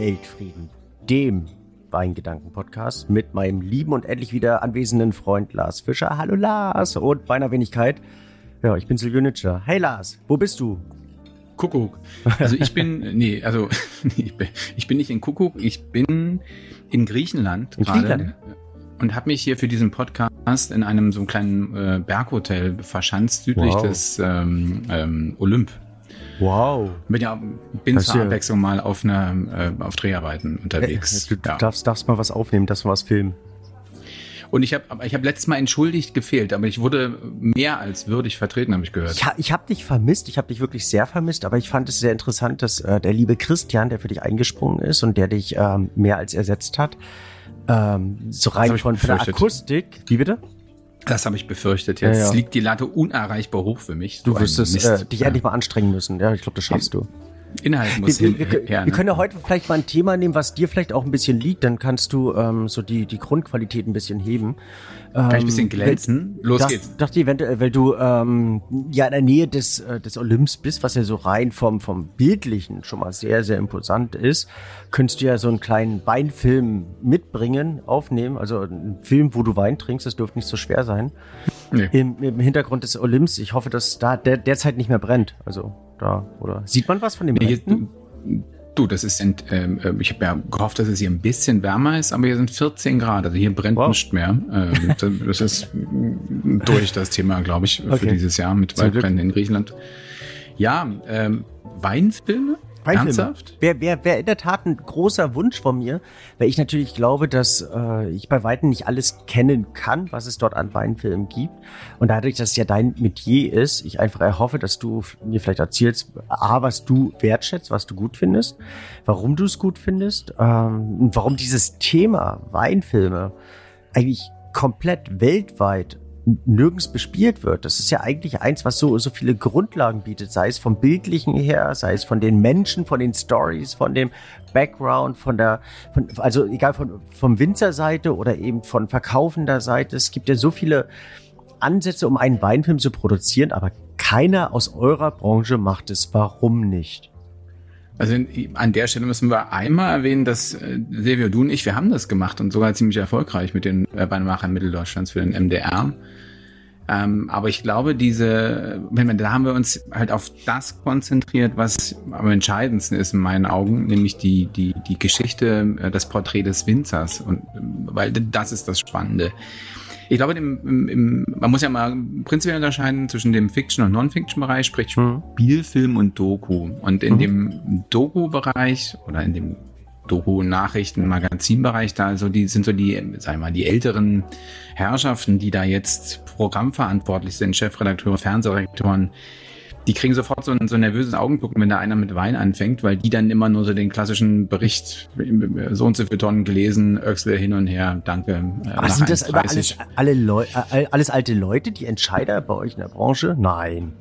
Weltfrieden, dem Weingedanken-Podcast mit meinem lieben und endlich wieder anwesenden Freund Lars Fischer. Hallo Lars und meiner Wenigkeit. Ja, ich bin Silvio Nitscher. Hey Lars, wo bist du? Kuckuck. Also ich bin, nee, also ich bin, ich bin nicht in Kuckuck, ich bin in Griechenland In gerade Griechenland? und habe mich hier für diesen Podcast in einem so einem kleinen äh, Berghotel verschanzt südlich Wow. des ähm, ähm, Olymp. Wow. Bin ja bin Das zur ja- Abwechslung mal auf einer äh, auf Dreharbeiten unterwegs. Du, du ja. darfst, darfst mal was aufnehmen, darfst mal was filmen. Und ich habe aber ich habe letztes Mal entschuldigt gefehlt, aber ich wurde mehr als würdig vertreten, habe ich gehört. Ich, ha- ich habe dich vermisst, ich habe dich wirklich sehr vermisst, aber ich fand es sehr interessant, dass äh, der liebe Christian, der für dich eingesprungen ist und der dich ähm, mehr als ersetzt hat, ähm, so rein hab von, von der. Akustik. Wie bitte? Das habe ich befürchtet. Ja, Jetzt ja. liegt die Latte unerreichbar hoch für mich. Du wirst es, äh, dich Ja. endlich mal anstrengen müssen. Ja, ich glaube, das schaffst du. Inhalt Wir, muss wir, hin, wir, her. wir ne? können ja heute vielleicht mal ein Thema nehmen, was dir vielleicht auch ein bisschen liegt. Dann kannst du ähm, so die, die Grundqualität ein bisschen heben. Kann ich ein bisschen glänzen? Los Dach- geht's. Dachte eventuell, weil du ähm, ja in der Nähe des, äh, des Olymps bist, was ja so rein vom, vom Bildlichen schon mal sehr, sehr imposant ist, könntest du ja so einen kleinen Weinfilm mitbringen, aufnehmen. Also einen Film, wo du Wein trinkst, das dürfte nicht so schwer sein. Nee. Im, Im Hintergrund des Olymps. Ich hoffe, dass da der, derzeit nicht mehr brennt. Also da, oder sieht man was von dem Bränden? du, das ist, ähm, äh, ich habe ja gehofft, dass es hier ein bisschen wärmer ist, aber hier sind 14 Grad, also hier brennt Wow. nicht mehr. Ähm, das- ist durch das Thema, glaube ich, für Okay. dieses Jahr mit. Waldbränden in Griechenland. Ja, ähm, Weinfilme? Weinfilme. Ernsthaft? Wäre wär, wär in der Tat ein großer Wunsch von mir, weil ich natürlich glaube, dass äh, ich bei Weitem nicht alles kennen kann, was es dort an Weinfilmen gibt. Und dadurch, dass es ja dein Metier ist, ich einfach erhoffe, dass du mir vielleicht erzählst, A, was du wertschätzt, was du gut findest, warum du es gut findest, ähm, und warum dieses Thema Weinfilme eigentlich komplett weltweit nirgends bespielt wird. Das ist ja eigentlich eins, was so, so viele Grundlagen bietet, sei es vom Bildlichen her, sei es von den Menschen, von den Stories, von dem Background, von der, von, also egal von, vom Winzerseite oder eben von verkaufender Seite. Es gibt ja so viele Ansätze, um einen Weinfilm zu produzieren, aber keiner aus eurer Branche macht es. Warum nicht? Also an der Stelle müssen wir einmal erwähnen, dass äh, Silvio, du und ich, wir haben das gemacht und sogar ziemlich erfolgreich mit den äh, Weinmachern Mitteldeutschlands für den MDR. Ähm, aber ich glaube, diese, wenn wir, da haben wir uns halt auf das konzentriert, was am entscheidendsten ist in meinen Augen, nämlich die, die, die Geschichte, äh, das Porträt des Winzers. Und ähm, weil das ist das Spannende. Ich glaube, im, im, man muss ja mal prinzipiell unterscheiden zwischen dem Fiction- und Non-Fiction-Bereich, sprich Hm. Spielfilm und Doku. Und in Mhm. dem Doku-Bereich oder in dem Doku-Nachrichten-Magazin-Bereich, da also die sind so die, sagen wir mal, die älteren Herrschaften, die da jetzt programmverantwortlich sind, Chefredakteure, Fernsehredaktoren, die kriegen sofort so ein, so ein nervöses Augengucken, wenn da einer mit Wein anfängt, weil die dann immer nur so den klassischen Bericht, so und so viele Tonnen gelesen, Öxle hin und her, danke. äh, Aber sind das 1,30. alles, alle Leu äh, alles alte Leute, die Entscheider bei euch in der Branche? Nein.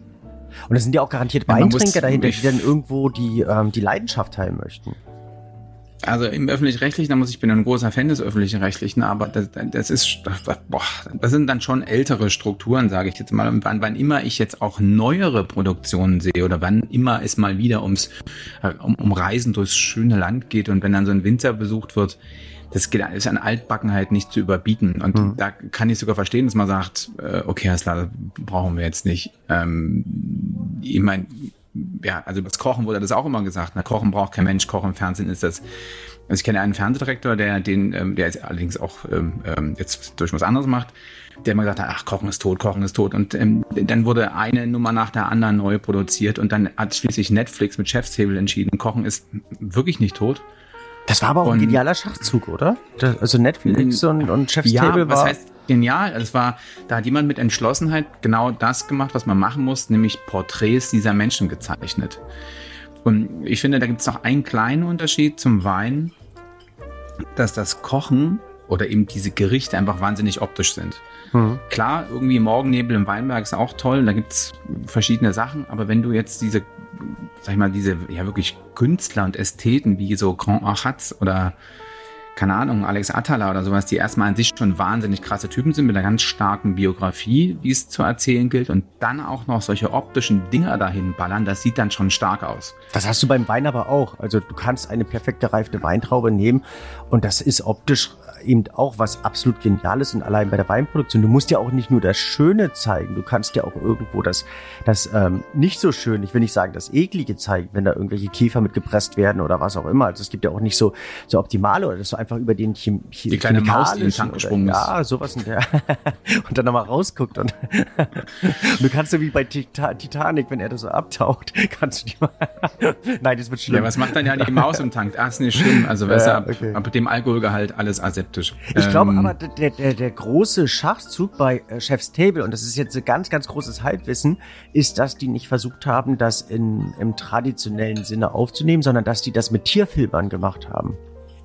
Und es sind ja auch garantiert Ja, Weintrinker dahinter, ich- die dann irgendwo die, ähm, die Leidenschaft teilen möchten. Also im öffentlich-rechtlichen, da muss ich, bin ein großer Fan des öffentlich-rechtlichen, aber das, das ist, boah, das sind dann schon ältere Strukturen, sage ich jetzt mal. Und wann, wann immer ich jetzt auch neuere Produktionen sehe oder wann immer es mal wieder ums äh, um, um Reisen durchs schöne Land geht und wenn dann so ein Winzer besucht wird, das geht, ist an Altbackenheit nicht zu überbieten. Und Mhm. da kann ich sogar verstehen, dass man sagt, äh, okay, das brauchen wir jetzt nicht. Ähm, ich meine, ja, also das Kochen wurde das auch immer gesagt. Na, Kochen braucht kein Mensch, Kochen im Fernsehen ist das. Also ich kenne einen Fernsehdirektor, der den, ähm, der jetzt allerdings auch ähm, ähm, jetzt durch was anderes macht, der immer gesagt hat, ach, Kochen ist tot, Kochen ist tot. Und ähm, dann wurde eine Nummer nach der anderen neu produziert und dann hat schließlich Netflix mit Chefstable entschieden, Kochen ist wirklich nicht tot. Das war aber auch ein Und- genialer Schachzug, oder? Das, also Netflix und, und Chef's Table was war. heißt genial? Es war, da hat jemand mit Entschlossenheit genau das gemacht, was man machen muss, nämlich Porträts dieser Menschen gezeichnet. Und ich finde, da gibt es noch einen kleinen Unterschied zum Wein, dass das Kochen oder eben diese Gerichte einfach wahnsinnig optisch sind. Hm. Klar, irgendwie Morgennebel im Weinberg ist auch toll, da gibt's verschiedene Sachen, aber wenn du jetzt diese, sag ich mal, diese ja wirklich Künstler und Ästheten wie so Grand Achatz oder keine Ahnung, Alex Attala oder sowas, die erstmal an sich schon wahnsinnig krasse Typen sind mit einer ganz starken Biografie, die es zu erzählen gilt und dann auch noch solche optischen Dinger dahin ballern, das sieht dann schon stark aus. Das hast du beim Wein aber auch. Also du kannst eine perfekt gereifte Weintraube nehmen und das ist optisch eben auch was absolut Geniales und allein bei der Weinproduktion. Du musst ja auch nicht nur das Schöne zeigen, du kannst ja auch irgendwo das, das ähm, nicht so schön, ich will nicht sagen das Eklige zeigen, wenn da irgendwelche Käfer mit gepresst werden oder was auch immer. Also es gibt ja auch nicht so, so optimale oder das so einfach über den Chem Die kleine Maus, die in den Tank gesprungen ist. Ja, sowas in der und dann nochmal rausguckt und, und du kannst so wie bei Titanic, wenn er da so abtaucht, kannst du die mal Nein, das wird schlimm. Ja, was macht dann ja die Maus im Tank? Ach, ist nicht schlimm. Also, weißt ja, du, ab, okay. ab dem Alkoholgehalt alles aseptisch. Ich ähm, glaube aber, der, der, der große Schachzug bei äh, Chef's Table, und das ist jetzt ein ganz, ganz großes Halbwissen, ist, dass die nicht versucht haben, das in, im traditionellen Sinne aufzunehmen, sondern dass die das mit Tierfilmern gemacht haben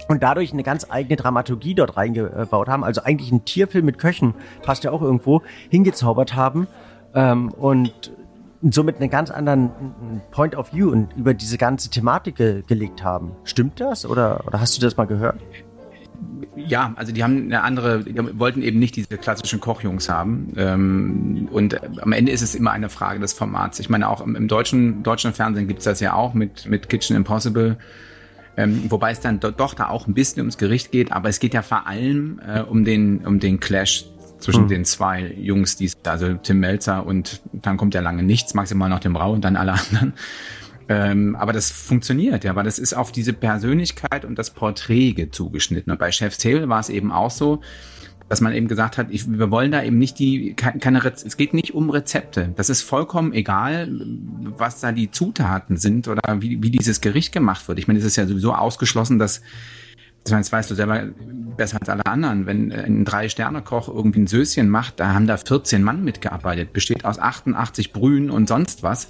und dadurch eine ganz eigene Dramaturgie dort reingebaut haben. Also eigentlich ein Tierfilm mit Köchen, passt ja auch irgendwo, hingezaubert haben ähm, und somit einen ganz anderen Point of View und über diese ganze Thematik ge gelegt haben. Stimmt das oder, oder hast du das mal gehört? Ja, also die haben eine andere, die wollten eben nicht diese klassischen Kochjungs haben. Ähm, und am Ende ist es immer eine Frage des Formats. Ich meine, auch im, im deutschen, deutschen Fernsehen gibt's das ja auch mit, mit Kitchen Impossible. Ähm, wobei es dann doch da auch ein bisschen ums Gericht geht, aber es geht ja vor allem äh, um den um den Clash zwischen mhm. den zwei Jungs, die also Tim Melzer und dann kommt ja lange nichts, maximal noch dem Rau und dann alle anderen. Ähm, aber das funktioniert, ja, weil das ist auf diese Persönlichkeit und das Porträt zugeschnitten. Und bei Chef's Table war es eben auch so, dass man eben gesagt hat, ich, wir wollen da eben nicht die, keine, Rez es geht nicht um Rezepte. Das ist vollkommen egal, was da die Zutaten sind oder wie, wie dieses Gericht gemacht wird. Ich meine, es ist ja sowieso ausgeschlossen, dass, das weißt du selber besser als alle anderen, wenn ein Drei-Sterne-Koch irgendwie ein Söschen macht, da haben da 14 Mann mitgearbeitet, besteht aus 88 Brühen und sonst was.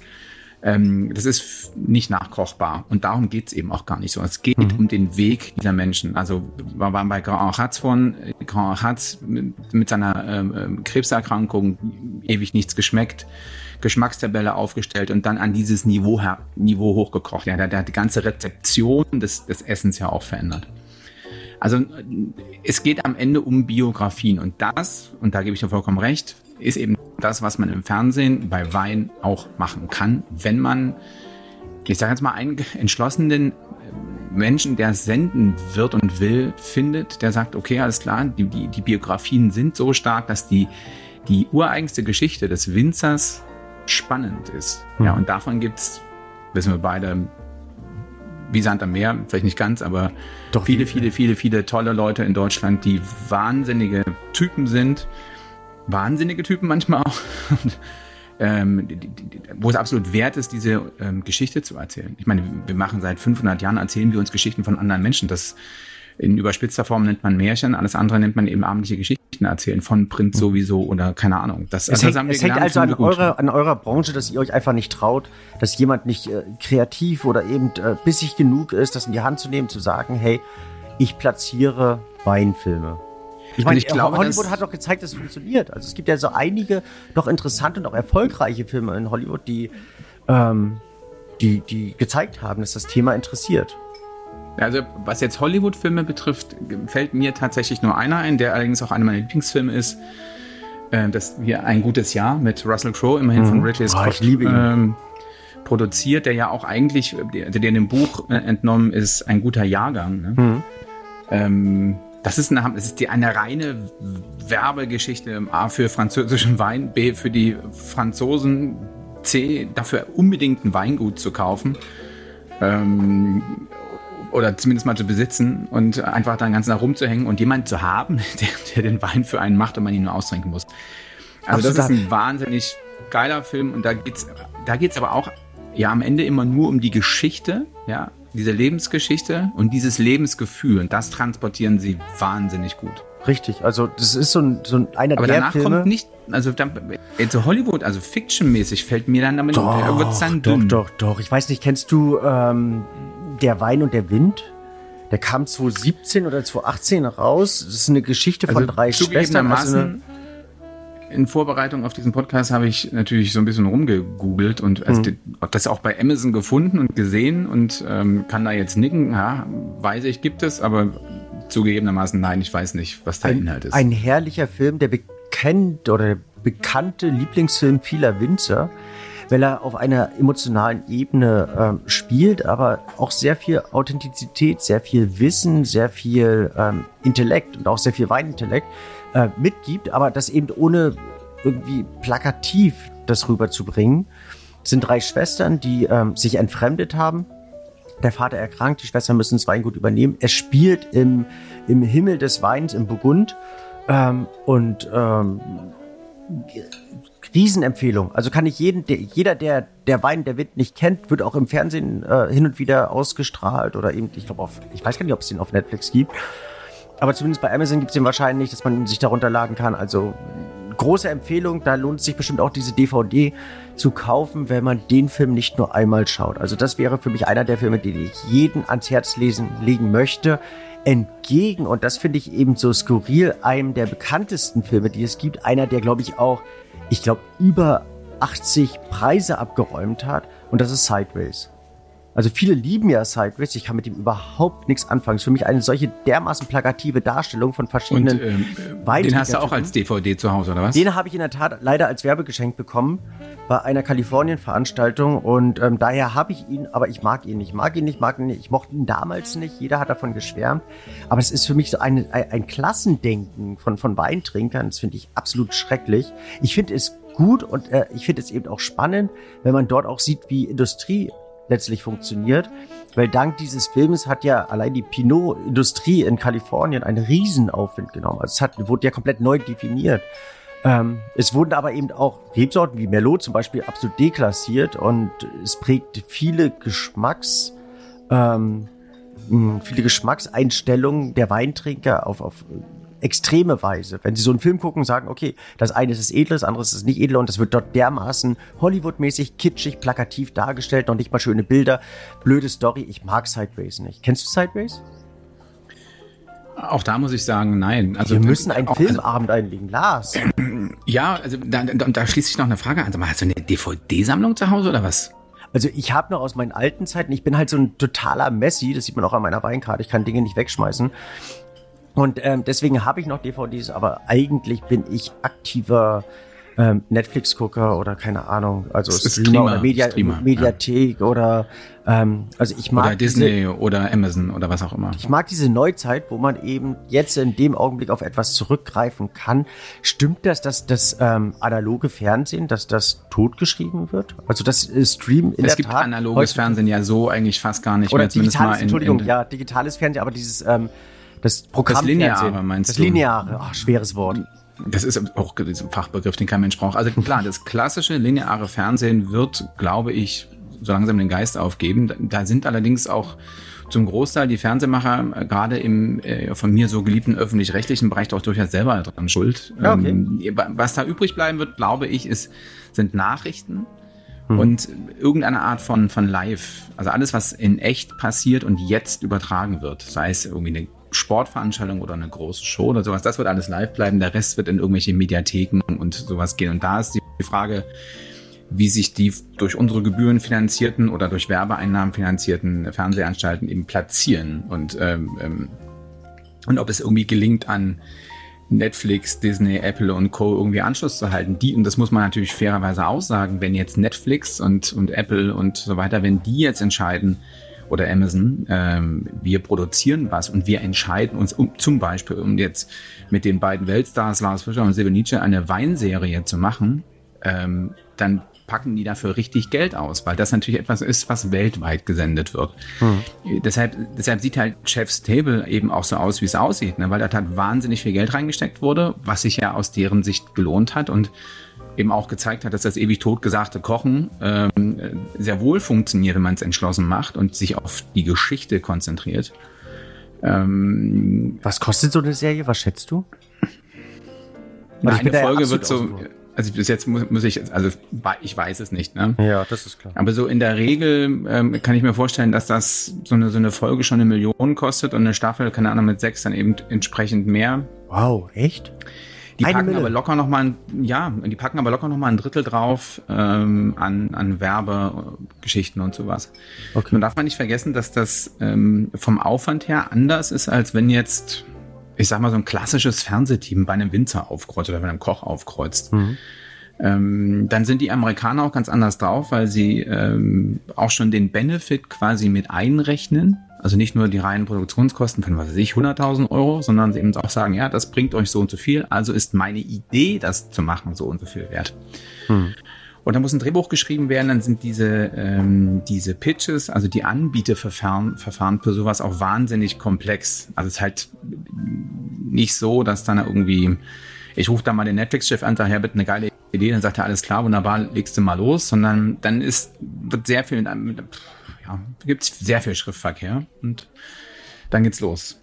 Ähm, das ist nicht nachkochbar. Und darum geht es eben auch gar nicht so. Es geht mhm. um den Weg dieser Menschen. Also wir waren bei Grand Hatz von, Grand Hatz mit, mit seiner ähm, ähm, Krebserkrankung ewig nichts geschmeckt. Geschmackstabelle aufgestellt und dann an dieses Niveau, Niveau hochgekocht. Ja, der, der hat die ganze Rezeption des, des Essens ja auch verändert. Also es geht am Ende um Biografien und das, und da gebe ich dir vollkommen recht, ist eben das, was man im Fernsehen bei Wein auch machen kann, wenn man, ich sage jetzt mal, einen entschlossenen Menschen, der senden wird und will, findet, der sagt, okay, alles klar, die, die, die Biografien sind so stark, dass die, die ureigenste Geschichte des Winzers spannend ist. Mhm. Ja, und davon gibt's, wissen wir beide, wie Sand am Meer, vielleicht nicht ganz, aber Doch viele, viele, viele, viele tolle Leute in Deutschland, die wahnsinnige Typen sind, wahnsinnige Typen manchmal auch. ähm, die, die, wo es absolut wert ist, diese ähm, Geschichte zu erzählen. Ich meine, wir machen seit 500 Jahren, erzählen wir uns Geschichten von anderen Menschen. Das in überspitzter Form nennt man Märchen, alles andere nennt man eben abendliche Geschichten erzählen, von Print hm. sowieso oder keine Ahnung. Das, es also hängt, das es hängt also an eurer, an eurer Branche, dass ihr euch einfach nicht traut, dass jemand nicht äh, kreativ oder eben äh, bissig genug ist, das in die Hand zu nehmen, zu sagen, hey, ich platziere Weinfilme. Ich meine, ich glaube, Hollywood hat doch gezeigt, dass es funktioniert. Also es gibt ja so einige doch interessante und auch erfolgreiche Filme in Hollywood, die, ähm, die, die gezeigt haben, dass das Thema interessiert. Also was jetzt Hollywood-Filme betrifft, fällt mir tatsächlich nur einer ein, der allerdings auch einer meiner Lieblingsfilme ist. Äh, das hier ein gutes Jahr mit Russell Crowe, immerhin mhm. von Ridley Scott. Oh, ich liebe ihn. Ähm, produziert, der ja auch eigentlich, der, der in dem Buch äh, entnommen ist, ein guter Jahrgang. Ne? Mhm. Ähm, das ist eine, das ist die, eine reine Werbegeschichte. A für französischen Wein, B für die Franzosen, C dafür unbedingt ein Weingut zu kaufen. Ähm, oder zumindest mal zu besitzen und einfach dann ganz nach rumzuhängen und jemanden zu haben, der, der, den Wein für einen macht und man ihn nur austrinken muss. Also Absolut. das ist ein wahnsinnig geiler Film und da geht's, da geht's aber auch ja am Ende immer nur um die Geschichte, ja, diese Lebensgeschichte und dieses Lebensgefühl. Und das transportieren sie wahnsinnig gut. Richtig, also das ist so ein, so ein einer Aber der danach Filme. kommt nicht, also dann, so Hollywood, also Fiction-mäßig fällt mir dann damit, doch, wird's dann dünn. Doch, doch, doch. Ich weiß nicht, kennst du ähm, Der Wein und der Wind? Der kam 2017 oder 2018 raus. Das ist eine Geschichte von also drei Schwestern. Also eine, in Vorbereitung auf diesen Podcast habe ich natürlich so ein bisschen rumgegoogelt und also mhm. das auch bei Amazon gefunden und gesehen und ähm, kann da jetzt nicken. Ja, weiß ich, gibt es, aber zugegebenermaßen, nein, ich weiß nicht, was der ein, Inhalt ist. Ein herrlicher Film, der bekannt oder bekannte Lieblingsfilm vieler Winzer, weil er auf einer emotionalen Ebene ähm, spielt, aber auch sehr viel Authentizität, sehr viel Wissen, sehr viel ähm, Intellekt und auch sehr viel Weinintellekt äh, mitgibt, aber das eben ohne irgendwie plakativ das rüberzubringen. Es sind drei Schwestern, die ähm, sich entfremdet haben. Der Vater erkrankt, die Schwestern müssen das Weingut übernehmen. Er spielt im, im Himmel des Weins im Burgund ähm, und ähm, Riesenempfehlung. Also kann ich jeden, der, jeder, der der Wein der Wind nicht kennt, wird auch im Fernsehen äh, hin und wieder ausgestrahlt oder eben, ich glaube ich weiß gar nicht, ob es den auf Netflix gibt. Aber zumindest bei Amazon gibt es den wahrscheinlich, dass man sich darunter laden kann. Also große Empfehlung, da lohnt es sich bestimmt auch diese DVD zu kaufen, wenn man den Film nicht nur einmal schaut. Also das wäre für mich einer der Filme, den ich jeden ans Herz lesen, legen möchte. Entgegen, und das finde ich eben so skurril, einem der bekanntesten Filme, die es gibt, einer, der glaube ich auch ich glaube, über 80 Preise abgeräumt hat. Und das ist Sideways. Also viele lieben ja Sideways, ich kann mit ihm überhaupt nichts anfangen. Es ist für mich eine solche dermaßen plakative Darstellung von verschiedenen Und, ähm, Den hast du auch als DVD zu Hause, oder was? Den habe ich in der Tat leider als Werbegeschenk bekommen bei einer Kalifornien-Veranstaltung und ähm, daher habe ich ihn, aber ich mag ihn nicht, mag ihn nicht, mag ihn nicht. Ich mochte ihn damals nicht, jeder hat davon geschwärmt, aber es ist für mich so ein, ein, ein Klassendenken von, von Weintrinkern, das finde ich absolut schrecklich. Ich finde es gut und äh, ich finde es eben auch spannend, wenn man dort auch sieht, wie Industrie letztlich funktioniert. Weil dank dieses Filmes hat ja allein die Pinot-Industrie in Kalifornien einen Riesenaufwind genommen. Also es hat, wurde ja komplett neu definiert. Ähm, es wurden aber eben auch Rebsorten wie Merlot zum Beispiel absolut deklassiert und es prägt viele Geschmacks, ähm, viele Geschmackseinstellungen der Weintrinker auf, auf extreme Weise. Wenn sie so einen Film gucken und sagen, okay, das eine ist edel, das andere ist nicht edel und das wird dort dermaßen Hollywood-mäßig, kitschig, plakativ dargestellt, noch nicht mal schöne Bilder, blöde Story. Ich mag Sideways nicht. Kennst du Sideways? Auch da muss ich sagen, nein. Also, Wir müssen einen auch, Filmabend also, einlegen, Lars. Ja, also da, da, da schließt sich noch eine Frage an. Also, hast du eine DVD-Sammlung zu Hause oder was? Also ich habe noch aus meinen alten Zeiten, ich bin halt so ein totaler Messi, das sieht man auch an meiner Weinkarte, ich kann Dinge nicht wegschmeißen. Und ähm, deswegen habe ich noch DVDs, aber eigentlich bin ich aktiver ähm, Netflix-Gucker oder keine Ahnung, also Streamer, Streamer oder Media Streamer, Mediathek ja. oder ähm, also ich mag oder Disney diese, oder Amazon oder was auch immer. Ich mag diese Neuzeit, wo man eben jetzt in dem Augenblick auf etwas zurückgreifen kann. Stimmt das, dass das ähm, analoge Fernsehen, dass das totgeschrieben wird? Also das äh, Stream in es der Tat. Es gibt analoges Fernsehen ja so eigentlich fast gar nicht oder mehr. Digitales, mal in, Entschuldigung, in, ja, digitales Fernsehen, aber dieses ähm, das Programm. Das Lineare meinst das du? Das Lineare, ach, schweres Wort. Das ist auch ein Fachbegriff, den kein Mensch braucht. Also klar, das klassische lineare Fernsehen wird, glaube ich, so langsam den Geist aufgeben. Da sind allerdings auch zum Großteil die Fernsehmacher äh, gerade im äh, von mir so geliebten öffentlich-rechtlichen Bereich doch durchaus selber dran schuld. Ja, okay. ähm, was da übrig bleiben wird, glaube ich, ist, sind Nachrichten hm. und irgendeine Art von, von Live. Also alles, was in echt passiert und jetzt übertragen wird. Sei es irgendwie eine Sportveranstaltung oder eine große Show oder sowas, das wird alles live bleiben. Der Rest wird in irgendwelche Mediatheken und sowas gehen. Und da ist die Frage, wie sich die durch unsere Gebühren finanzierten oder durch Werbeeinnahmen finanzierten Fernsehanstalten eben platzieren und, ähm, ähm, und ob es irgendwie gelingt, an Netflix, Disney, Apple und Co. irgendwie Anschluss zu halten. Die, und das muss man natürlich fairerweise aussagen, wenn jetzt Netflix und, und Apple und so weiter, wenn die jetzt entscheiden, oder Amazon, ähm, wir produzieren was und wir entscheiden uns um, zum Beispiel, um jetzt mit den beiden Weltstars Lars Fischer und Silvio Nietzsche eine Weinserie zu machen, ähm, dann packen die dafür richtig Geld aus, weil das natürlich etwas ist, was weltweit gesendet wird. Hm. Deshalb, deshalb sieht halt Chef's Table eben auch so aus, wie es aussieht, ne? weil da halt wahnsinnig viel Geld reingesteckt wurde, was sich ja aus deren Sicht gelohnt hat und eben auch gezeigt hat, dass das ewig totgesagte Kochen ähm, sehr wohl funktioniert, wenn man es entschlossen macht und sich auf die Geschichte konzentriert. Ähm, Was kostet so eine Serie? Was schätzt du? Na, eine Folge wird so, also bis jetzt muss, muss, ich, also ich weiß es nicht, ne? Ja, das ist klar. Aber so in der Regel ähm, kann ich mir vorstellen, dass das so eine, so eine Folge schon eine Million kostet und eine Staffel, keine Ahnung, mit sechs dann eben entsprechend mehr. Wow, echt? Die packen Mille. aber locker noch mal ein, ja, die packen aber locker noch mal ein Drittel drauf ähm, an, an Werbegeschichten und sowas. Okay. Man darf man nicht vergessen, dass das ähm, vom Aufwand her anders ist, als wenn jetzt, ich sag mal, so ein klassisches Fernsehteam bei einem Winzer aufkreuzt oder bei einem Koch aufkreuzt. Mhm. Ähm, dann sind die Amerikaner auch ganz anders drauf, weil sie ähm, auch schon den Benefit quasi mit einrechnen. Also nicht nur die reinen Produktionskosten von, was weiß ich, 100.000 Euro, sondern sie eben auch sagen, ja, das bringt euch so und so viel, also ist meine Idee, das zu machen, so und so viel wert. Hm. Und dann muss ein Drehbuch geschrieben werden, dann sind diese, ähm, diese Pitches, also die Anbieterverfahren Verfahren für sowas auch wahnsinnig komplex. Also es ist halt nicht so, dass dann irgendwie, ich rufe da mal den Netflix-Chef an, sage, ja, bitte eine geile Idee, dann sagt er, alles klar, wunderbar, legst du mal los, sondern dann ist, wird sehr viel, ja, gibt es sehr viel Schriftverkehr und dann geht's los.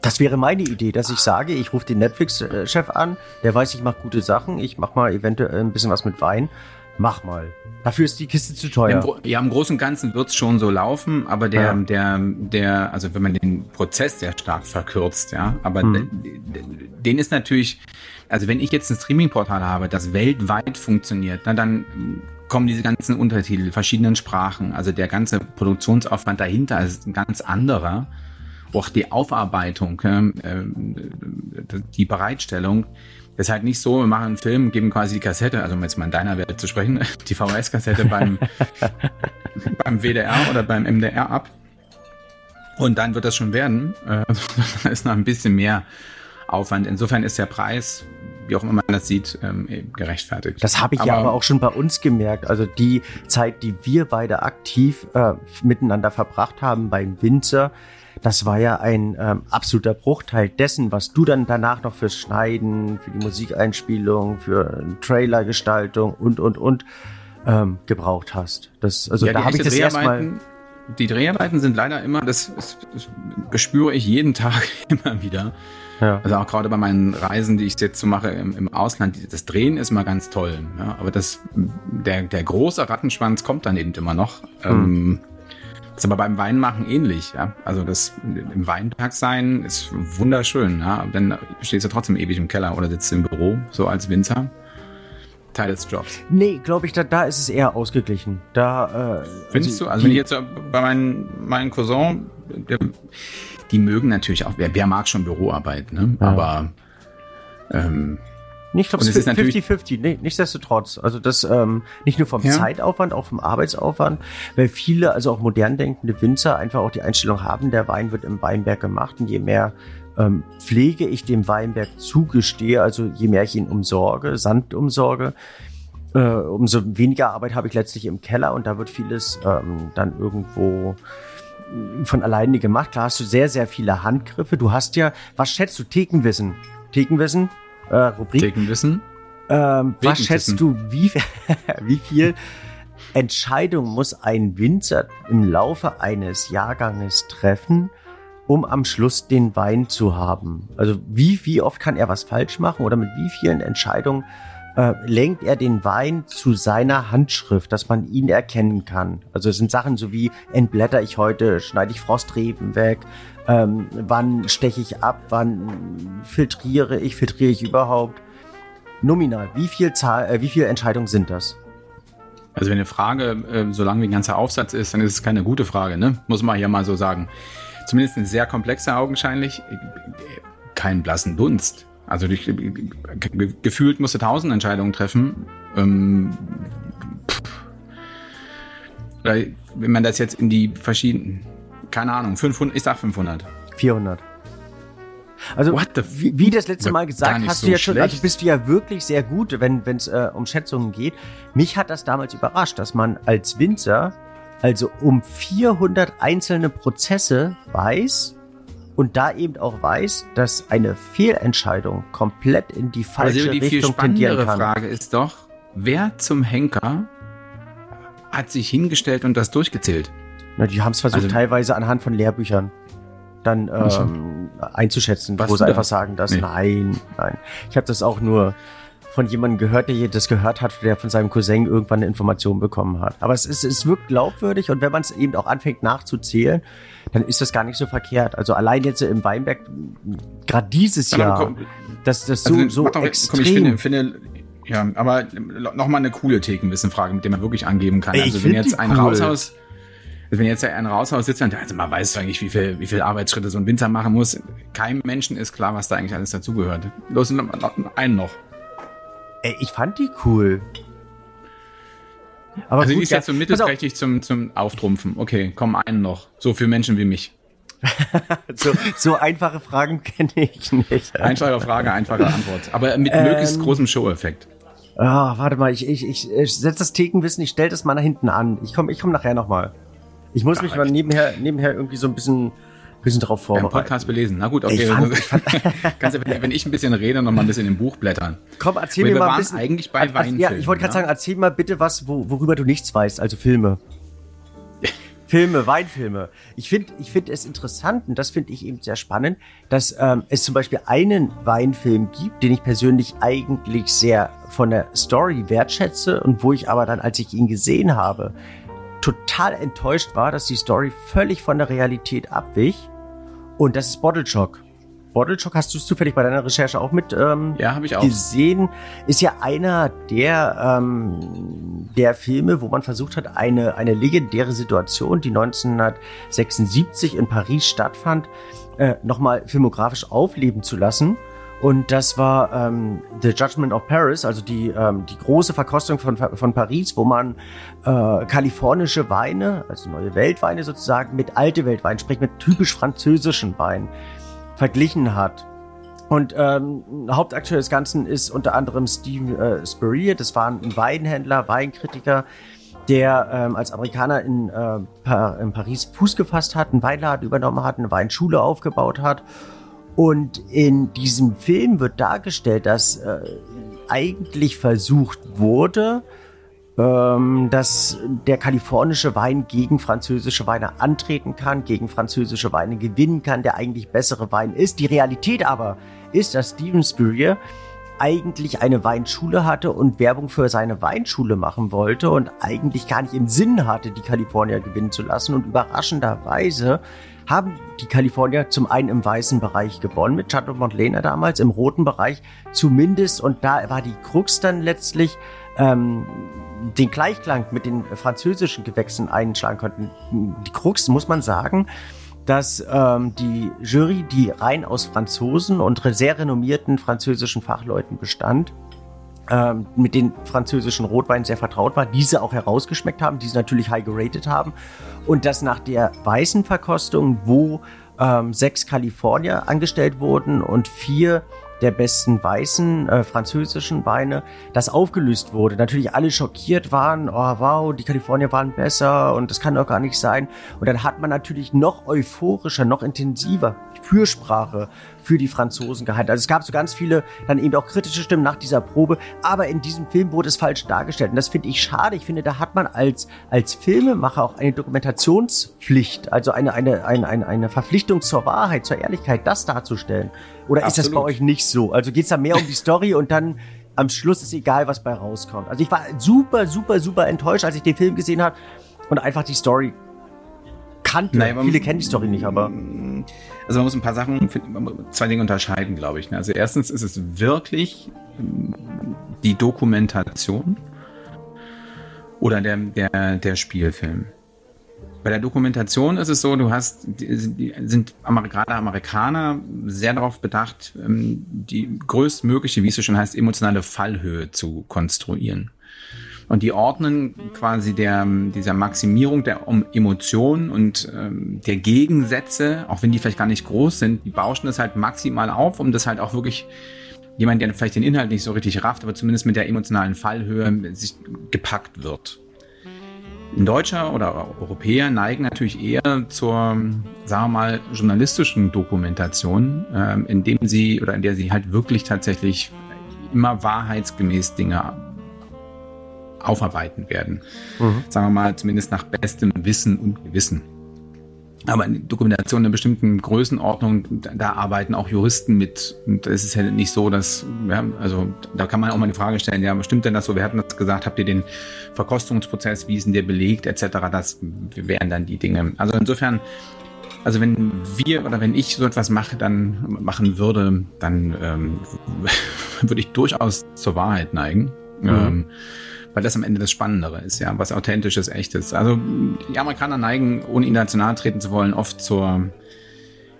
Das wäre meine Idee, dass ich sage, ich rufe den Netflix-Chef an, der weiß, ich mache gute Sachen, ich mache mal eventuell ein bisschen was mit Wein. Mach mal. Dafür ist die Kiste zu teuer. Im, ja, im Großen und Ganzen wird's schon so laufen, aber der, ja. der, der, also wenn man den Prozess sehr stark verkürzt, ja, aber mhm. den ist natürlich, also wenn ich jetzt ein Streaming-Portal habe, das weltweit funktioniert, na, dann kommen diese ganzen Untertitel, verschiedenen Sprachen. Also der ganze Produktionsaufwand dahinter ist ein ganz anderer. Auch die Aufarbeitung, äh, die Bereitstellung ist halt nicht so, wir machen einen Film, geben quasi die Kassette, also um jetzt mal in deiner Welt zu sprechen, die VHS-Kassette beim, beim WDR oder beim MDR ab. Und dann wird das schon werden. Äh, da ist noch ein bisschen mehr Aufwand. Insofern ist der Preis wie auch immer man das sieht, ähm, gerechtfertigt. Das habe ich aber, ja aber auch schon bei uns gemerkt. Also die Zeit, die wir beide aktiv äh, miteinander verbracht haben beim Winzer, das war ja ein ähm, absoluter Bruchteil dessen, was du dann danach noch fürs Schneiden, für die Musikeinspielung, für Trailergestaltung und und und ähm, gebraucht hast. Das, also ja, da habe ich das erstmal. Die Dreharbeiten sind leider immer, das, das, das bespüre ich jeden Tag immer wieder ja. Also auch gerade bei meinen Reisen, die ich jetzt so mache im, im Ausland, das Drehen ist mal ganz toll. Ja? Aber das, der, der große Rattenschwanz kommt dann eben immer noch. Mhm. Ähm, ist aber beim Weinmachen ähnlich, ja. Also das im Weinberg sein ist wunderschön, ja. Dann stehst du trotzdem ewig im Keller oder sitzt im Büro, so als Winzer. Teil des Jobs. Nee, glaube ich, da, da ist es eher ausgeglichen. Da, äh, Findest also, du? Also wenn ich jetzt bei meinem, meinem Cousin, der, die mögen natürlich auch, wer, wer mag schon Büroarbeit, ne? Ja. Aber ähm, ich glaube, es ist 50-50, nee, nichtsdestotrotz. Also das ähm, nicht nur vom ja. Zeitaufwand, auch vom Arbeitsaufwand, weil viele, also auch modern denkende Winzer einfach auch die Einstellung haben, der Wein wird im Weinberg gemacht und je mehr ähm, Pflege ich dem Weinberg zugestehe, also je mehr ich ihn umsorge, Sand umsorge, äh, umso weniger Arbeit habe ich letztlich im Keller und da wird vieles ähm, dann irgendwo von alleine gemacht. Klar hast du sehr, sehr viele Handgriffe. Du hast ja, was schätzt du, Thekenwissen? Thekenwissen? Äh, Rubrik? Thekenwissen? Ähm, was schätzt du, wie, wie viel Entscheidung muss ein Winzer im Laufe eines Jahrganges treffen, um am Schluss den Wein zu haben? Also wie, wie oft kann er was falsch machen oder mit wie vielen Entscheidungen äh, lenkt er den Wein zu seiner Handschrift, dass man ihn erkennen kann. Also es sind Sachen so wie, entblätter ich heute, schneide ich Frostreben weg, ähm, wann steche ich ab, wann filtriere ich, filtriere ich überhaupt. Nominal, wie viel, Zahl, äh, wie viele Entscheidungen sind das? Also wenn eine Frage äh, so lang wie ein ganzer Aufsatz ist, dann ist es keine gute Frage, ne? Muss man ja mal so sagen. Zumindest eine sehr komplexe augenscheinlich. Keinen blassen Dunst. Also durch, gefühlt musste tausend Entscheidungen treffen. Ähm, wenn man das jetzt in die verschiedenen, keine Ahnung, 500, ich sag 500. 400. Also wie, wie das letzte Mal gesagt, hast so du ja schon, also bist du ja wirklich sehr gut, wenn es äh, um Schätzungen geht. Mich hat das damals überrascht, dass man als Winzer also um 400 einzelne Prozesse weiß, und da eben auch weiß, dass eine Fehlentscheidung komplett in die falsche also die Richtung tendieren kann. Die Frage ist doch, wer zum Henker hat sich hingestellt und das durchgezählt? Na, die haben es versucht, also, teilweise anhand von Lehrbüchern dann ähm, einzuschätzen, wo sie einfach sagen, dass nee. nein, nein. Ich habe das auch nur von jemandem gehört, der das gehört hat, der von seinem Cousin irgendwann eine Information bekommen hat. Aber es, ist, es wirkt glaubwürdig und wenn man es eben auch anfängt nachzuzählen, dann ist das gar nicht so verkehrt. Also allein jetzt im Weinberg, gerade dieses ja, Jahr. Das, das so, also, so doch, extrem. Komm, ich finde, finde ja, aber nochmal eine coole Thekenwissenfrage, mit der man wirklich angeben kann. Also wenn jetzt ein cool. Raushaus, wenn jetzt ein Raushaus sitzt und also man weiß eigentlich, wie viel, wie viel Arbeitsschritte so ein Winzer machen muss. Keinem Menschen ist klar, was da eigentlich alles dazugehört. Los, einen noch. Ey, ich fand die cool. Aber also gut, die ist jetzt so mittelprächtig zum, zum Auftrumpfen. Okay, komm, einen noch. So für Menschen wie mich. so, so einfache Fragen kenne ich nicht. Einfache Frage, einfache Antwort. Aber mit ähm, möglichst großem Show-Effekt. Ah, warte mal, ich, ich, ich, ich setze das Thekenwissen, ich stelle das mal nach hinten an. Ich komme ich komm nachher nochmal. Ich muss mich mal nebenher, nebenher irgendwie so ein bisschen, bisschen drauf vorbereiten. Ja, Podcast belesen. Na gut, okay. Ich fand, ich fand Kannst du, wenn ich ein bisschen rede, noch mal ein bisschen im Buch blättern. Komm, erzähl mir mal ein bisschen. eigentlich bei also, Weinfilmen. Ja, ich wollte gerade ja? sagen, erzähl mal bitte was, wo, worüber du nichts weißt, also Filme. Filme, Weinfilme. Ich finde ich finde es interessant und das finde ich eben sehr spannend, dass ähm, es zum Beispiel einen Weinfilm gibt, den ich persönlich eigentlich sehr von der Story wertschätze und wo ich aber dann, als ich ihn gesehen habe, total enttäuscht war, dass die Story völlig von der Realität abwich. Und das ist Bottle Shock. Bottle Shock hast du es zufällig bei deiner Recherche auch mit ähm, ja, hab ich auch. gesehen. Ist ja einer der, ähm, der Filme, wo man versucht hat, eine, eine legendäre Situation, die 1976 in Paris stattfand, äh, nochmal filmografisch aufleben zu lassen. Und das war ähm, The Judgment of Paris, also die, ähm, die große Verkostung von, von Paris, wo man äh, kalifornische Weine, also neue Weltweine sozusagen, mit alte Weltweinen, sprich mit typisch französischen Weinen verglichen hat. Und ähm, Hauptakteur des Ganzen ist unter anderem Steven äh, Spurrier, das war ein Weinhändler, Weinkritiker, der ähm, als Amerikaner in, äh, pa in Paris Fuß gefasst hat, einen Weinladen übernommen hat, eine Weinschule aufgebaut hat. Und in diesem Film wird dargestellt, dass äh, eigentlich versucht wurde, ähm, dass der kalifornische Wein gegen französische Weine antreten kann, gegen französische Weine gewinnen kann, der eigentlich bessere Wein ist. Die Realität aber ist, dass Steven Spurrier eigentlich eine Weinschule hatte und Werbung für seine Weinschule machen wollte und eigentlich gar nicht im Sinn hatte, die Kalifornier gewinnen zu lassen. Und überraschenderweise haben die Kalifornier zum einen im weißen Bereich gewonnen mit Chateau Montlena damals, im roten Bereich zumindest. Und da war die Krux dann letztlich, ähm, den Gleichklang mit den französischen Gewächsen einschlagen konnten. Die Krux, muss man sagen, dass ähm, die Jury, die rein aus Franzosen und sehr renommierten französischen Fachleuten bestand, ähm, mit den französischen Rotweinen sehr vertraut war, diese auch herausgeschmeckt haben, diese natürlich high geratet haben und dass nach der weißen Verkostung, wo ähm, sechs Kalifornier angestellt wurden und vier der besten weißen äh, französischen Weine, das aufgelöst wurde. Natürlich alle schockiert waren, oh wow, die Kalifornier waren besser und das kann doch gar nicht sein. Und dann hat man natürlich noch euphorischer, noch intensiver Fürsprache für die Franzosen gehalten. Also es gab so ganz viele dann eben auch kritische Stimmen nach dieser Probe, aber in diesem Film wurde es falsch dargestellt. Und das finde ich schade. Ich finde, da hat man als, als Filmemacher auch eine Dokumentationspflicht, also eine, eine, eine, eine, eine Verpflichtung zur Wahrheit, zur Ehrlichkeit, das darzustellen. Oder Absolut. ist das bei euch nicht so? Also geht es da mehr um die Story und dann am Schluss ist egal, was bei rauskommt. Also ich war super, super, super enttäuscht, als ich den Film gesehen habe und einfach die Story kannte. Naja, Viele kennen die Story nicht, aber. Also man muss ein paar Sachen, zwei Dinge unterscheiden, glaube ich. Ne? Also erstens ist es wirklich die Dokumentation oder der, der, der Spielfilm. Bei der Dokumentation ist es so, du hast, sind gerade Amerikaner sehr darauf bedacht, ähm, die größtmögliche, wie es so schon heißt, emotionale Fallhöhe zu konstruieren. Und die ordnen quasi der, dieser Maximierung der Emotionen und ähm, der Gegensätze, auch wenn die vielleicht gar nicht groß sind, die bauschen das halt maximal auf, um das halt auch wirklich jemand, der vielleicht den Inhalt nicht so richtig rafft, aber zumindest mit der emotionalen Fallhöhe sich gepackt wird. Ein Deutscher oder Europäer neigen natürlich eher zur, sagen wir mal, journalistischen Dokumentation, ähm, indem sie oder in der sie halt wirklich tatsächlich immer wahrheitsgemäß Dinge aufarbeiten werden. Mhm. Sagen wir mal, zumindest nach bestem Wissen und Gewissen. Aber in Dokumentation einer bestimmten Größenordnung, da arbeiten auch Juristen mit. Und es ist ja nicht so, dass, ja, also da kann man auch mal eine Frage stellen, ja, stimmt denn das so? Wir hatten das gesagt, habt ihr den Verkostungsprozess, wie ist denn der belegt, etc. Das wären dann die Dinge. Also insofern also wenn wir oder wenn ich so etwas mache, dann machen würde, dann ähm, würde ich durchaus zur Wahrheit neigen. Mhm. Ähm, weil das am Ende das Spannendere ist, ja, was authentisches, echtes. Also die Amerikaner neigen, ohne ihnen nahe treten zu wollen, oft zur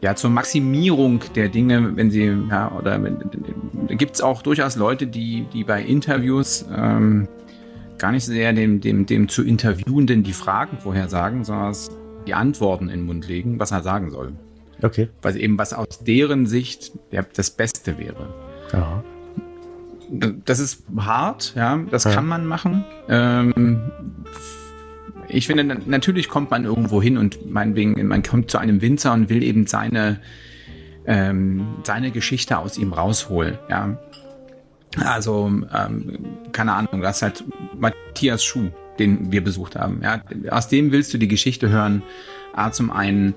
ja, zur Maximierung der Dinge, wenn sie, ja, oder da gibt es auch durchaus Leute, die, die bei Interviews ähm, gar nicht sehr dem, dem, dem zu Interviewenden die Fragen vorhersagen, sondern die Antworten in den Mund legen, was er sagen soll. Okay. Weil eben was aus deren Sicht der, das Beste wäre. Ja. Das ist hart, ja, das ja. kann man machen. Ähm, ich finde, natürlich kommt man irgendwo hin und meinetwegen, man kommt zu einem Winzer und will eben seine, ähm, seine Geschichte aus ihm rausholen, ja. Also, ähm, keine Ahnung, das ist halt Matthias Schuh, den wir besucht haben. Ja, aus dem willst du die Geschichte hören. A, zum einen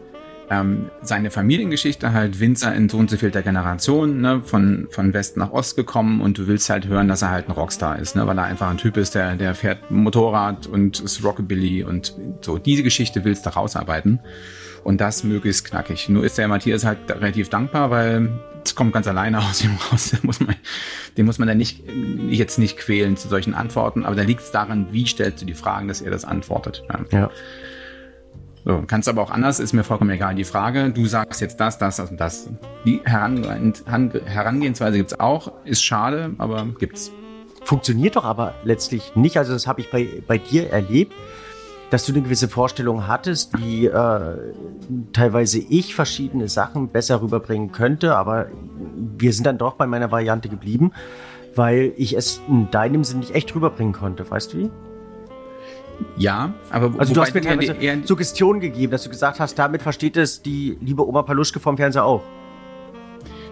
ähm, seine Familiengeschichte, halt Winzer in so und so viel der Generation, ne, von, von West nach Ost gekommen und du willst halt hören, dass er halt ein Rockstar ist, ne, weil er einfach ein Typ ist, der, der fährt Motorrad und ist Rockabilly und so. Diese Geschichte willst du rausarbeiten und das möglichst knackig. Nur ist der Matthias halt relativ dankbar, weil es kommt ganz alleine aus ihm raus. Den muss man, den muss man dann nicht, jetzt nicht quälen zu solchen Antworten, aber da liegt es daran, wie stellst du die Fragen, dass er das antwortet. Ja. ja. So, kannst aber auch anders, ist mir vollkommen egal. Die Frage, du sagst jetzt das, das, das und das. Die Herangehensweise gibt's auch, ist schade, aber gibt's. Funktioniert doch aber letztlich nicht. Also das habe ich bei, bei dir erlebt, dass du eine gewisse Vorstellung hattest, wie äh, teilweise ich verschiedene Sachen besser rüberbringen könnte, aber wir sind dann doch bei meiner Variante geblieben, weil ich es in deinem Sinn nicht echt rüberbringen konnte. Weißt du wie? Ja, aber also du hast mir teilweise eher Suggestionen gegeben, dass du gesagt hast, damit versteht es die liebe Oma Paluschke vom Fernseher auch.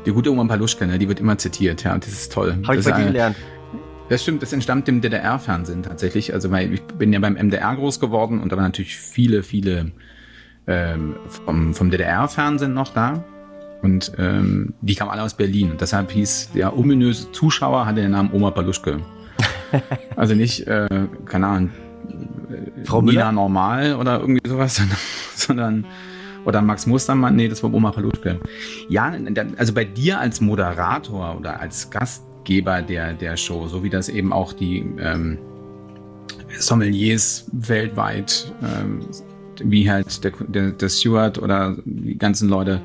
Die gute Oma Paluschke, ne, die wird immer zitiert, ja, das ist toll. Habe ich bei dir gelernt. Das stimmt, das entstammt dem DDR-Fernsehen tatsächlich. Also weil ich bin ja beim MDR groß geworden und da waren natürlich viele, viele ähm, vom, vom DDR-Fernsehen noch da. Und ähm, die kamen alle aus Berlin. Und deshalb hieß der ominöse Zuschauer hatte den Namen Oma Paluschke. also nicht, äh, keine Ahnung, Frau Nina Normal oder irgendwie sowas, sondern oder Max Mustermann, nee, das war Oma Paluschke. Ja, also bei dir als Moderator oder als Gastgeber der, der Show, so wie das eben auch die ähm, Sommeliers weltweit, ähm, wie halt der, der, der Steward oder die ganzen Leute,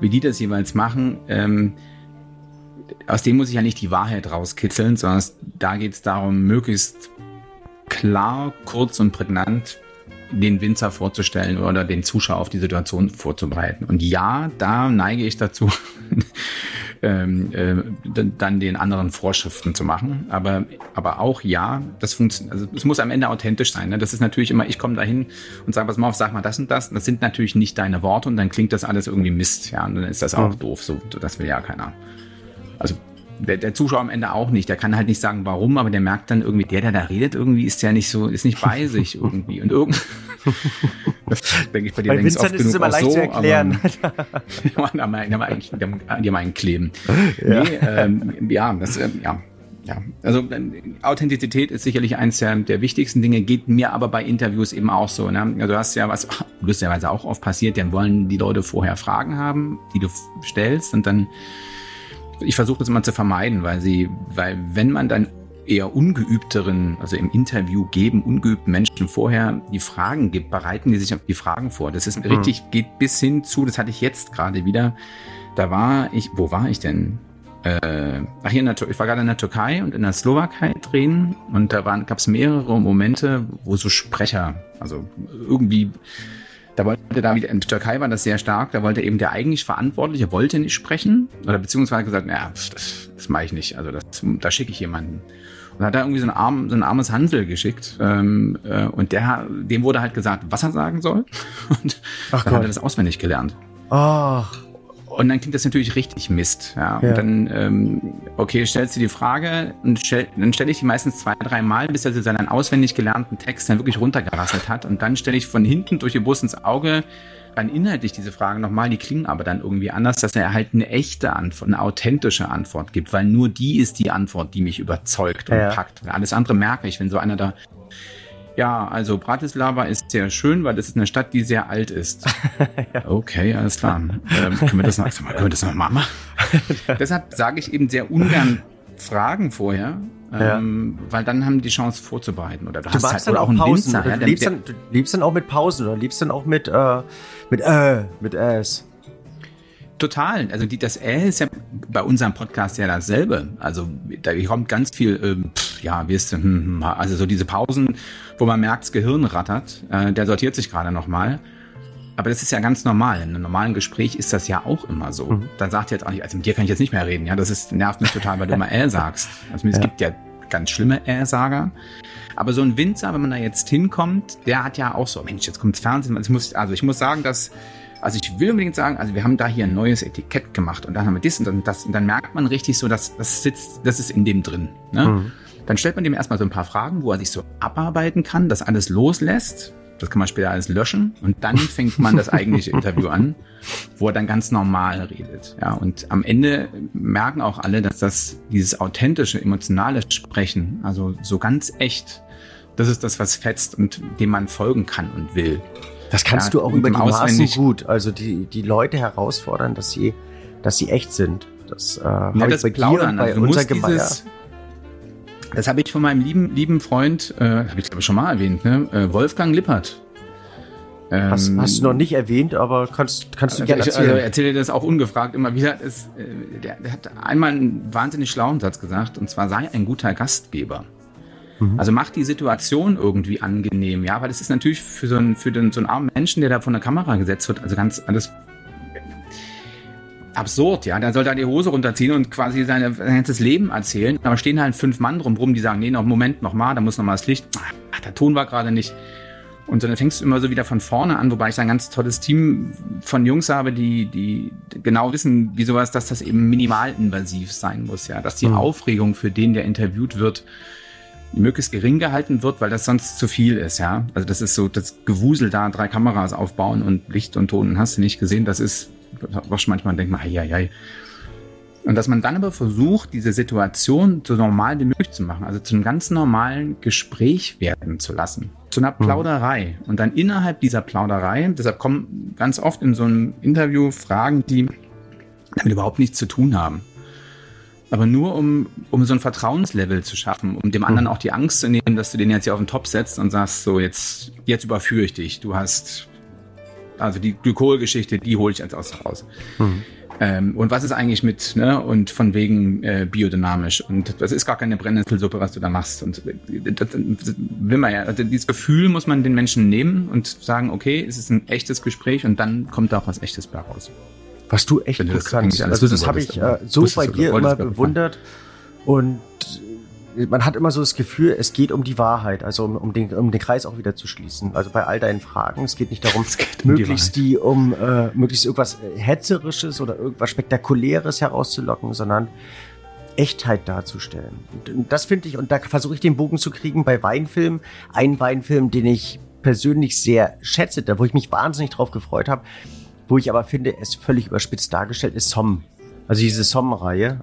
wie die das jeweils machen, ähm, aus dem muss ich ja nicht die Wahrheit rauskitzeln, sondern da geht es darum, möglichst klar, kurz und prägnant den Winzer vorzustellen oder den Zuschauer auf die Situation vorzubereiten. Und ja, da neige ich dazu, ähm, äh, dann den anderen Vorschriften zu machen. Aber, aber auch ja, das funktioniert. Also es muss am Ende authentisch sein. Ne? Das ist natürlich immer, ich komme dahin und sage, pass mal auf, sag mal das und das. Das sind natürlich nicht deine Worte und dann klingt das alles irgendwie Mist. Ja, und dann ist das auch mhm. doof. So, das will ja keiner. Also der, der Zuschauer am Ende auch nicht. Der kann halt nicht sagen, warum, aber der merkt dann irgendwie, der, der da redet, irgendwie ist ja nicht so, ist nicht bei sich irgendwie. Und irgend, das denke ich bei dir bei Vincent oft ist genug es immer leicht so, zu erklären. Aber, die, haben, eigentlich, die, haben, einen Kleben. Ja, nee, ähm, ja, das, ähm, ja. Ja, also äh, Authentizität ist sicherlich eins der, der wichtigsten Dinge, geht mir aber bei Interviews eben auch so. Ne? Also du hast ja was lustigerweise auch oft passiert, dann wollen die Leute vorher Fragen haben, die du stellst und dann ich versuche das immer zu vermeiden, weil sie, weil wenn man dann eher ungeübteren, also im Interview geben, ungeübten Menschen vorher die Fragen gibt, bereiten die sich auf die Fragen vor. Das ist mhm. richtig, geht bis hin zu, das hatte ich jetzt gerade wieder. Da war ich, wo war ich denn? Äh, ach, hier in der, ich war gerade in der Türkei und in der Slowakei drehen und da gab es mehrere Momente, wo so Sprecher, also irgendwie da wollte da wieder, in der Türkei war das sehr stark, da wollte eben der eigentlich Verantwortliche, wollte nicht sprechen, oder beziehungsweise gesagt, naja, das, das mache ich nicht, also das, da schicke ich jemanden. Und hat da irgendwie so ein, arm, so ein armes Hansel geschickt. Ähm, äh, und der, dem wurde halt gesagt, was er sagen soll. Und Ach dann Gott. hat er das auswendig gelernt. Ach. Und dann klingt das natürlich richtig Mist. Ja. ja. Und dann, ähm, okay, stellst du die Frage und stell, dann stelle ich die meistens zwei, drei Mal, bis er seinen auswendig gelernten Text dann wirklich runtergerasselt hat. Und dann stelle ich von hinten durch die Brust ins Auge dann inhaltlich diese Fragen nochmal, die klingen aber dann irgendwie anders, dass er halt eine echte Antwort, eine authentische Antwort gibt, weil nur die ist die Antwort, die mich überzeugt und ja. packt. Alles andere merke ich, wenn so einer da Ja, also Bratislava ist sehr schön, weil es ist eine Stadt, die sehr alt ist. ja. Okay, alles klar. Ähm, können wir das noch, können wir das noch mal machen? Deshalb sage ich eben sehr ungern Fragen vorher, ja. ähm, weil dann haben die Chance vorzubereiten. Oder du, du hast halt dann auch, einen Pausen, Winzer. Ja, du, lebst dann, du lebst dann auch mit Pausen oder lebst dann auch mit, äh, mit äh, mit Äs. Total. Also die, das Ä ist ja bei unserem Podcast ja dasselbe. Also da kommt ganz viel, ähm, pff, ja, wie ist hm, hm, also so diese Pausen, wo man merkt, das Gehirn rattert. Äh, der sortiert sich gerade nochmal. Aber das ist ja ganz normal. In einem normalen Gespräch ist das ja auch immer so. Mhm. Dann sagt er jetzt auch nicht, also mit dir kann ich jetzt nicht mehr reden. Ja, das ist, nervt mich total, weil du immer Äh sagst. Also es ja. gibt ja ganz schlimme Äh-Sager. Aber so ein Winzer, wenn man da jetzt hinkommt, der hat ja auch so, Mensch, jetzt kommt das Fernsehen. Also ich muss, also ich muss sagen, dass also ich will unbedingt sagen, also wir haben da hier ein neues Etikett gemacht und dann haben wir das und dann das und dann merkt man richtig so, dass das sitzt, das ist in dem drin. Ne? Mhm. Dann stellt man dem erstmal so ein paar Fragen, wo er sich so abarbeiten kann, das alles loslässt. Das kann man später alles löschen und dann fängt man das eigentliche Interview an, wo er dann ganz normal redet. Ja, und am Ende merken auch alle, dass das dieses authentische, emotionale Sprechen, also so ganz echt, das ist das, was fetzt und dem man folgen kann und will. Das kannst ja, du auch über die Maßen gut. Also die, die Leute herausfordern, dass sie, dass sie echt sind. Das, äh, ja, das bei Plaudern. Dir bei also unser dieses, Das habe ich von meinem lieben, lieben Freund, äh, habe ich glaube schon mal erwähnt, ne? Äh, Wolfgang Lippert. Ähm, hast, hast, du noch nicht erwähnt, aber kannst, kannst du also gerne erzählen. Also erzähle dir das auch ungefragt immer wieder. Es, äh, der, der hat einmal einen wahnsinnig schlauen Satz gesagt, und zwar sei ein guter Gastgeber. Mhm. Also macht die Situation irgendwie angenehm, ja, weil es ist natürlich für so einen, für den, so einen armen Menschen, der da von der Kamera gesetzt wird, also ganz alles absurd, ja. Der soll da die Hose runterziehen und quasi seine, sein ganzes Leben erzählen. Aber stehen halt fünf Mann drumrum, die sagen, nee, noch Moment, noch mal, da muss noch mal das Licht. Ach, der Ton war gerade nicht. Und so, dann fängst du immer so wieder von vorne an, wobei ich ein ganz tolles Team von Jungs habe, die, die genau wissen, wie sowas, dass das eben minimalinvasiv sein muss, ja. Dass die mhm. Aufregung für den, der interviewt wird, möglichst gering gehalten wird, weil das sonst zu viel ist, ja. Also das ist so das Gewusel da, drei Kameras aufbauen und Licht und Ton, hast du nicht gesehen, das ist, was manchmal denkt man, hei, hei. Und dass man dann aber versucht, diese Situation so normal wie möglich zu machen, also zu einem ganz normalen Gespräch werden zu lassen, zu einer mhm. Plauderei. Und dann innerhalb dieser Plauderei, deshalb kommen ganz oft in so einem Interview Fragen, die damit überhaupt nichts zu tun haben aber nur um, um so ein Vertrauenslevel zu schaffen, um dem anderen hm. auch die Angst zu nehmen, dass du den jetzt hier auf den Top setzt und sagst, so jetzt, jetzt überführe ich dich. Du hast, also die Glykolgeschichte, die hole ich jetzt aus raus. Mhm. Ähm, und was ist eigentlich mit, ne, und von wegen äh, biodynamisch. Und das ist gar keine Brennnesselsuppe, was du da machst. Und das, das will man ja, also dieses Gefühl muss man den Menschen nehmen und sagen, okay, es ist ein echtes Gespräch und dann kommt da auch was echtes bei raus. Was du echt gut kannst. Also das habe ich äh, so bei dir immer bewundert. Und äh, man hat immer so das Gefühl, es geht um die Wahrheit, also um, um, den, um den Kreis auch wieder zu schließen. Also bei all deinen Fragen, es geht nicht darum, um möglichst die, die um äh, möglichst irgendwas Hetzerisches oder irgendwas Spektakuläres herauszulocken, sondern Echtheit darzustellen. Und das finde ich, und da versuche ich den Bogen zu kriegen bei Weinfilmen. Ein Weinfilm, den ich persönlich sehr schätze, da wo ich mich wahnsinnig drauf gefreut habe, wo ich aber finde, es völlig überspitzt dargestellt ist Somm. Also diese Somm-Reihe.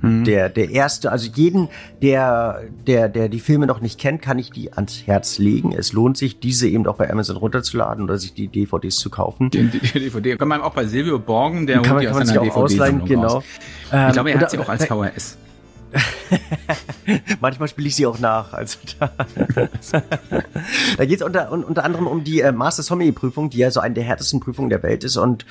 Mhm. Der, der erste, also jeden, der, der, der die Filme noch nicht kennt, kann ich die ans Herz legen. Es lohnt sich, diese eben auch bei Amazon runterzuladen oder sich die DVDs zu kaufen. Die, die, die DVD kann man auch bei Silvio borgen, der kann man, kann man sich auch ausleihen, genau. Ich glaube, er hat ähm, sie auch als VHS. Manchmal spiele ich sie auch nach. Also da, da geht es unter, unter anderem um die äh, Master Sommelier Prüfung, die ja so eine der härtesten Prüfungen der Welt ist und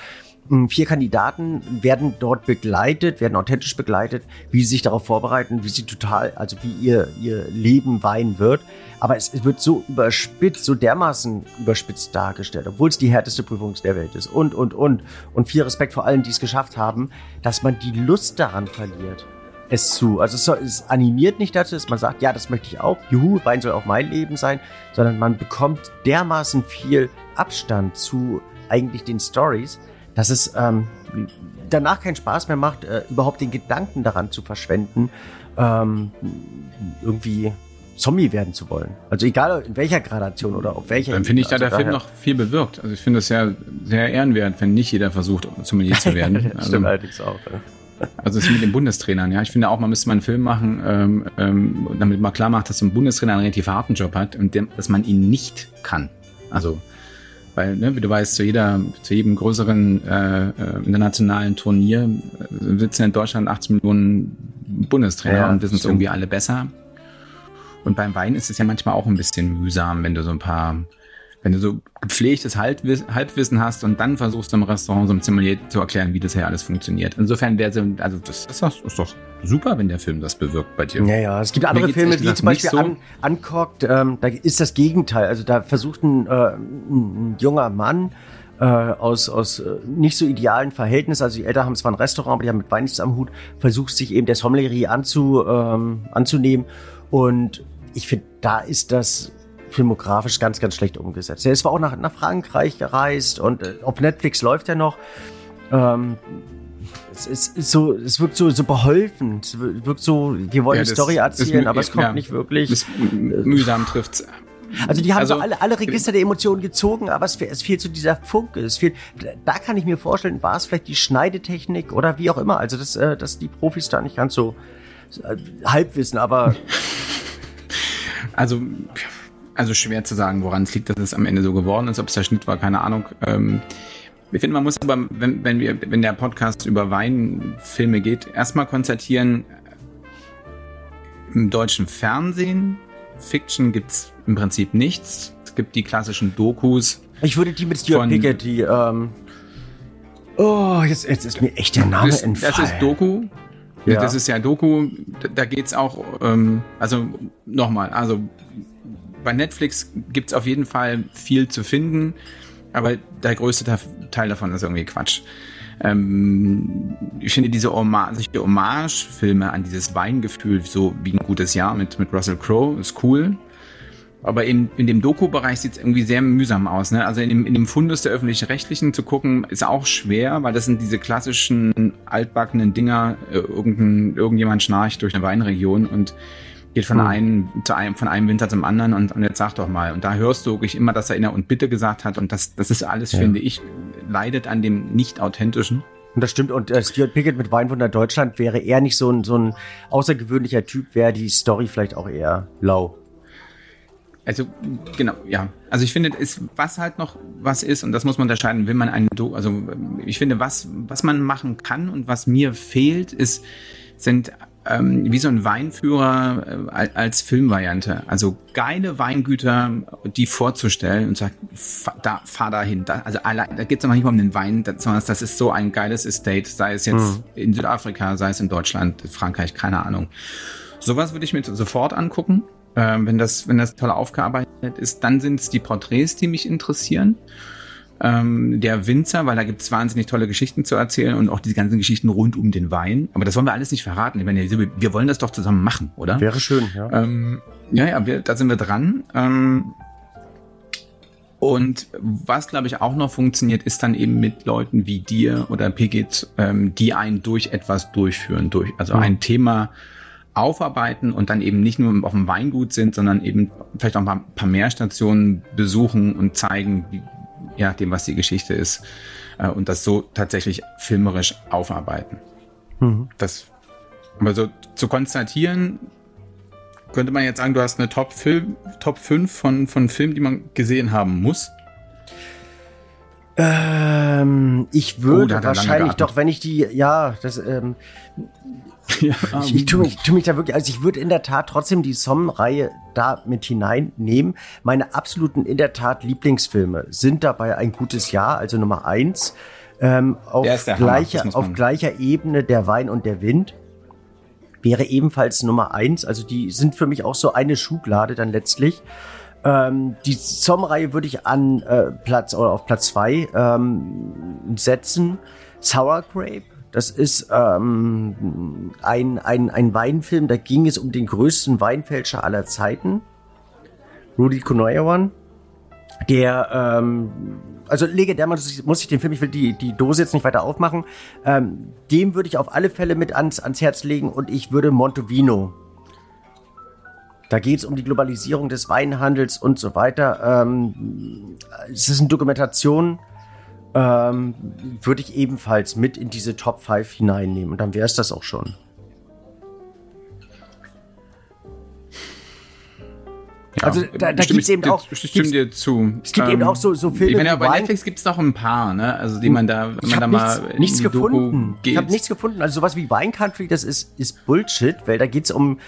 vier Kandidaten werden dort begleitet, werden authentisch begleitet, wie sie sich darauf vorbereiten, wie sie total, also wie ihr, ihr Leben weinen wird. Aber es, es wird so überspitzt, so dermaßen überspitzt dargestellt, obwohl es die härteste Prüfung der Welt ist und, und, und. Und viel Respekt vor allen, die es geschafft haben, dass man die Lust daran verliert es zu. Also es, soll, es animiert nicht dazu, dass man sagt, ja, das möchte ich auch, juhu, Wein soll auch mein Leben sein, sondern man bekommt dermaßen viel Abstand zu eigentlich den Stories, dass es ähm, danach keinen Spaß mehr macht, äh, überhaupt den Gedanken daran zu verschwenden, ähm, irgendwie Zombie werden zu wollen. Also egal in welcher Gradation oder auf welcher. Dann finde ich da also der Film noch viel bewirkt. Also ich finde es ja sehr ehrenwert, wenn nicht jeder versucht, Sommelier zu werden. also, stimmt allerdings auch. Ja. Also es ist mit den Bundestrainern, ja. Ich finde auch, man müsste mal einen Film machen, ähm, ähm, damit man klar macht, dass ein Bundestrainer einen relativ harten Job hat und dem, dass man ihn nicht kann. Also, weil, ne, wie du weißt, zu jeder, zu jedem größeren äh, äh internationalen Turnier äh, sitzen in Deutschland 18 Millionen Bundestrainer ja, und wissen es irgendwie alle besser. Und beim Wein ist es ja manchmal auch ein bisschen mühsam, wenn du so ein paar wenn du so gepflegtes Halbwissen hast und dann versuchst im Restaurant so einem Sommelier zu erklären, wie das hier alles funktioniert. Insofern wäre so, also das ist doch, ist doch super, wenn der Film das bewirkt bei dir. Ja, ja, es gibt andere Filme, wie zum Beispiel so. An, Uncocked, ähm, da ist das Gegenteil. Also da versucht ein, äh, ein junger Mann, äh, aus, aus äh, nicht so idealen Verhältnissen. Also die Eltern haben zwar ein Restaurant, aber die haben mit Wein nichts am Hut, versucht sich eben der Sommelier anzu, ähm, anzunehmen. Und ich finde, da ist das filmografisch ganz, ganz schlecht umgesetzt. Er ist zwar auch nach, nach Frankreich gereist und äh, auf Netflix läuft er noch. Ähm, es, ist, so, es wirkt so, so beholfen. Es wirkt so, wir wollen ja, die Story erzählen, aber es kommt ja, nicht wirklich. Das mühsam trifft's. Also die haben also, so alle, alle Register der Emotionen gezogen, aber es, es fehlt so dieser Funke. Es fehlt, da kann ich mir vorstellen, war es vielleicht die Schneidetechnik oder wie auch immer. Also dass, äh, dass die Profis da nicht ganz so äh, halb wissen, aber also also schwer zu sagen, woran es liegt, dass es am Ende so geworden ist, ob es der Schnitt war, keine Ahnung. Ähm, ich finde, man muss aber, wenn, wenn, wir, wenn der Podcast über Weinfilme geht, erstmal konstatieren, im deutschen Fernsehen, Fiction gibt's im Prinzip nichts. Es gibt die klassischen Dokus. Ich würde die mit Stuart Pickett, die, ähm, oh, jetzt, jetzt ist mir echt der Name das, entfallen. Das ist Doku. Ja. Das ist ja Doku, da geht's auch, ähm, also nochmal, also bei Netflix gibt es auf jeden Fall viel zu finden, aber der größte Teil davon ist irgendwie Quatsch. Ähm, ich finde diese Hommage, Hommage-Filme an dieses Weingefühl, so wie ein gutes Jahr mit, mit Russell Crowe, ist cool. Aber in, in dem Doku-Bereich sieht es irgendwie sehr mühsam aus. Ne? Also in dem, in dem Fundus der öffentlich-rechtlichen zu gucken, ist auch schwer, weil das sind diese klassischen altbackenen Dinger, äh, irgendein, irgendjemand schnarcht durch eine Weinregion und geht von hm. einem zu einem, von einem Winter zum anderen und, und jetzt sag doch mal. Und da hörst du wirklich immer, dass er inner und bitte gesagt hat. Und das, das ist alles, ja. finde ich, leidet an dem nicht authentischen. Und das stimmt. Und äh, Stuart Pickett mit Weinwunder Deutschland wäre eher nicht so ein, so ein außergewöhnlicher Typ, wäre die Story vielleicht auch eher lau. Also genau, ja. Also ich finde, ist, was halt noch was ist, und das muss man unterscheiden, will man einen, Do also ich finde, was, was man machen kann und was mir fehlt, ist, sind ähm, wie so ein Weinführer äh, als Filmvariante. Also geile Weingüter, die vorzustellen und sagt, fahr, da, fahr dahin. Da, also allein, da geht es noch nicht mal um den Wein, sondern das ist so ein geiles Estate, sei es jetzt mhm. in Südafrika, sei es in Deutschland, Frankreich, keine Ahnung. Sowas würde ich mir sofort angucken. Ähm, wenn das, wenn das toll aufgearbeitet ist, dann sind es die Porträts, die mich interessieren ähm, der Winzer, weil da gibt es wahnsinnig tolle Geschichten zu erzählen und auch die ganzen Geschichten rund um den Wein. Aber das wollen wir alles nicht verraten. Ich meine, wir wollen das doch zusammen machen, oder? Wäre schön, ja. Ähm, ja, ja, wir, da sind wir dran. Ähm, und was, glaube ich, auch noch funktioniert, ist dann eben mit Leuten wie dir oder Pigit, ähm, die einen durch etwas durchführen, durch, also mhm. ein Thema aufarbeiten und dann eben nicht nur auf dem Weingut sind, sondern eben vielleicht auch ein paar mehr Stationen besuchen und zeigen, wie, ja, dem, was die Geschichte ist, äh, und das so tatsächlich filmerisch aufarbeiten. Mhm. Das, also zu konstatieren, könnte man jetzt sagen, du hast eine Top, Film, Top 5 von, von Filmen, die man gesehen haben muss. Ähm, ich würde oh, wahrscheinlich doch, wenn ich die, ja, das, ähm, ja, ich, ich, tue mich, tu mich da wirklich, also ich würde in der Tat trotzdem die Somm-Reihe da mit hineinnehmen. Meine absoluten in der Tat Lieblingsfilme sind dabei ein gutes Jahr, also Nummer eins. Ähm, auf, gleicher, Hammer, auf gleicher Ebene der Wein und der Wind wäre ebenfalls Nummer eins. Also die sind für mich auch so eine Schublade dann letztlich. Ähm, die Somm-Reihe würde ich an äh, Platz oder auf Platz zwei ähm, setzen. Sour Grape das ist ähm, ein, ein, ein Weinfilm, da ging es um den größten Weinfälscher aller Zeiten, Rudy Kunoyawan, der, ähm, also legendär, muss ich, muss ich den Film, ich will die, die Dose jetzt nicht weiter aufmachen, ähm, dem würde ich auf alle Fälle mit ans, ans Herz legen und ich würde Montovino da geht es um die Globalisierung des Weinhandels und so weiter. Ähm, es ist eine Dokumentation ähm, würde ich ebenfalls mit in diese Top 5 hineinnehmen. Und dann wäre es das auch schon. Ja, also da, da gibt es eben auch. Ich stimme dir zu. Es gibt ähm, eben auch so, so Filme. Ich meine, ja, bei Netflix gibt es noch ein paar, ne? Also die man da, wenn man da mal nichts, nichts gefunden. Ich habe nichts gefunden. Also sowas wie Wine Country, das ist, ist Bullshit, weil da geht es um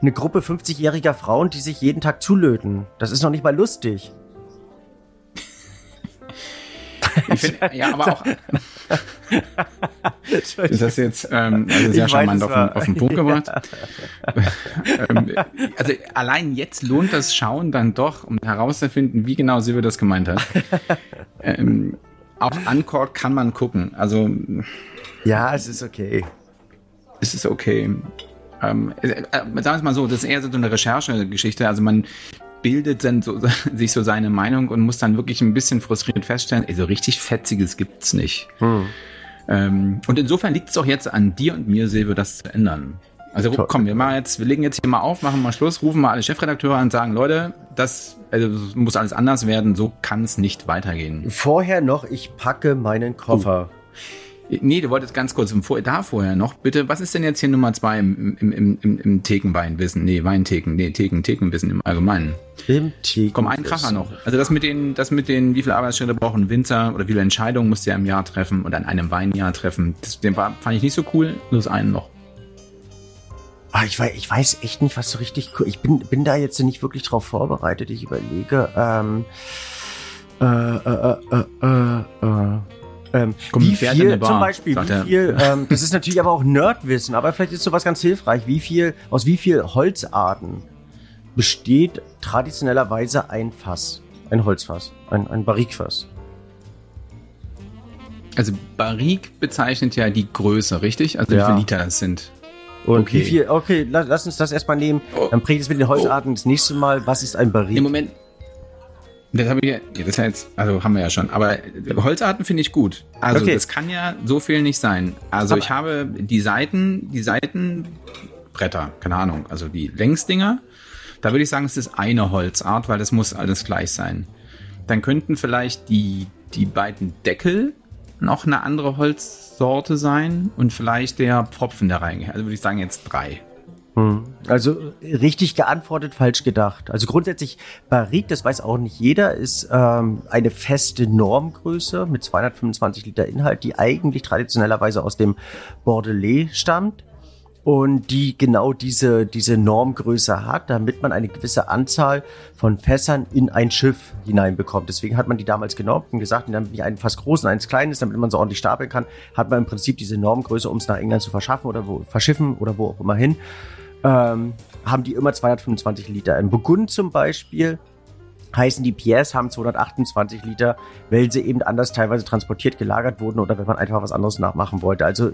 eine Gruppe 50-jähriger Frauen, die sich jeden Tag zulöten. Das ist noch nicht mal lustig. Ich find, ja, aber auch. ist das jetzt ähm, also sehr charmant auf, auf, den Punkt gebracht? ähm, also allein jetzt lohnt das Schauen dann doch, um herauszufinden, wie genau Silvia das gemeint hat. ähm, auch Uncord kann man gucken. Also ja, es ist okay. Es ist okay. Ähm, äh, äh, sagen wir es mal so, das ist eher so eine Recherchegeschichte. Also man bildet dann so, sich so seine Meinung und muss dann wirklich ein bisschen frustriert feststellen, so richtig Fetziges gibt's nicht. Hm. Ähm, und insofern liegt es auch jetzt an dir und mir, Silvio, das zu ändern. Also Toll. komm, wir machen jetzt, wir legen jetzt hier mal auf, machen mal Schluss, rufen mal alle Chefredakteure an und sagen, Leute, das, also, muss alles anders werden, so kann es nicht weitergehen. Vorher noch, ich packe meinen Koffer. Oh. Nee, du wolltest ganz kurz da vorher noch. Bitte, was ist denn jetzt hier Nummer zwei im, im, im, im, im Thekenweinwissen? Nee, Weintheken, nee, Theken, Thekenwissen im Allgemeinen. Im Theken. Komm, ein Kracher noch. Also das mit den, das mit den, wie viele Arbeitsschritte brauchen Winzer oder wie viele Entscheidungen musst du ja im Jahr treffen und an einem Weinjahr treffen. Das, den war, fand ich nicht so cool. Nur das einen noch. Ah, ich, weiß, ich weiß echt nicht, was so richtig cool. Ich bin, bin da jetzt nicht wirklich drauf vorbereitet. Ich überlege, ähm, äh, äh, äh, äh, äh. Ähm, Komm, wie viel, zum Beispiel, wie viel, ähm, das ist natürlich aber auch Nerdwissen, aber vielleicht ist sowas ganz hilfreich. Wie viel, aus wie viel Holzarten besteht traditionellerweise ein Fass? Ein Holzfass, ein, ein Barrikfass. Also Barrik bezeichnet ja die Größe, richtig? Also ja. wie viele Liter das sind. Und okay. wie viel, okay, lass, lass uns das erstmal nehmen. Oh. Dann prägt es mit den Holzarten oh. das nächste Mal. Was ist ein Barrik? Im Moment, das habe ich ja, das ist ja jetzt, also haben wir ja schon. Aber Holzarten finde ich gut. Also okay. das kann ja so viel nicht sein. Also aber ich habe die Seiten, die Seitenbretter, keine Ahnung, also die Längsdinger. Da würde ich sagen, es ist eine Holzart, weil das muss alles gleich sein. Dann könnten vielleicht die, die beiden Deckel noch eine andere Holzsorte sein und vielleicht der Pfropfen da rein. Also würde ich sagen jetzt drei. Hm. Also richtig geantwortet, falsch gedacht. Also grundsätzlich Barrique, das weiß auch nicht jeder, ist ähm, eine feste Normgröße mit 225 Liter Inhalt, die eigentlich traditionellerweise aus dem Bordelais stammt und die genau diese, diese Normgröße hat, damit man eine gewisse Anzahl von Fässern in ein Schiff hineinbekommt. Deswegen hat man die damals genormt und gesagt, damit nicht ein Fass groß und eins klein ist, damit man so ordentlich stapeln kann, hat man im Prinzip diese Normgröße, um es nach England zu verschaffen oder wo, verschiffen oder wo auch immer hin ähm, haben die immer 225 Liter. In Burgund zum Beispiel heißen die Pierres haben 228 Liter, weil sie eben anders teilweise transportiert, gelagert wurden oder wenn man einfach was anderes nachmachen wollte. Also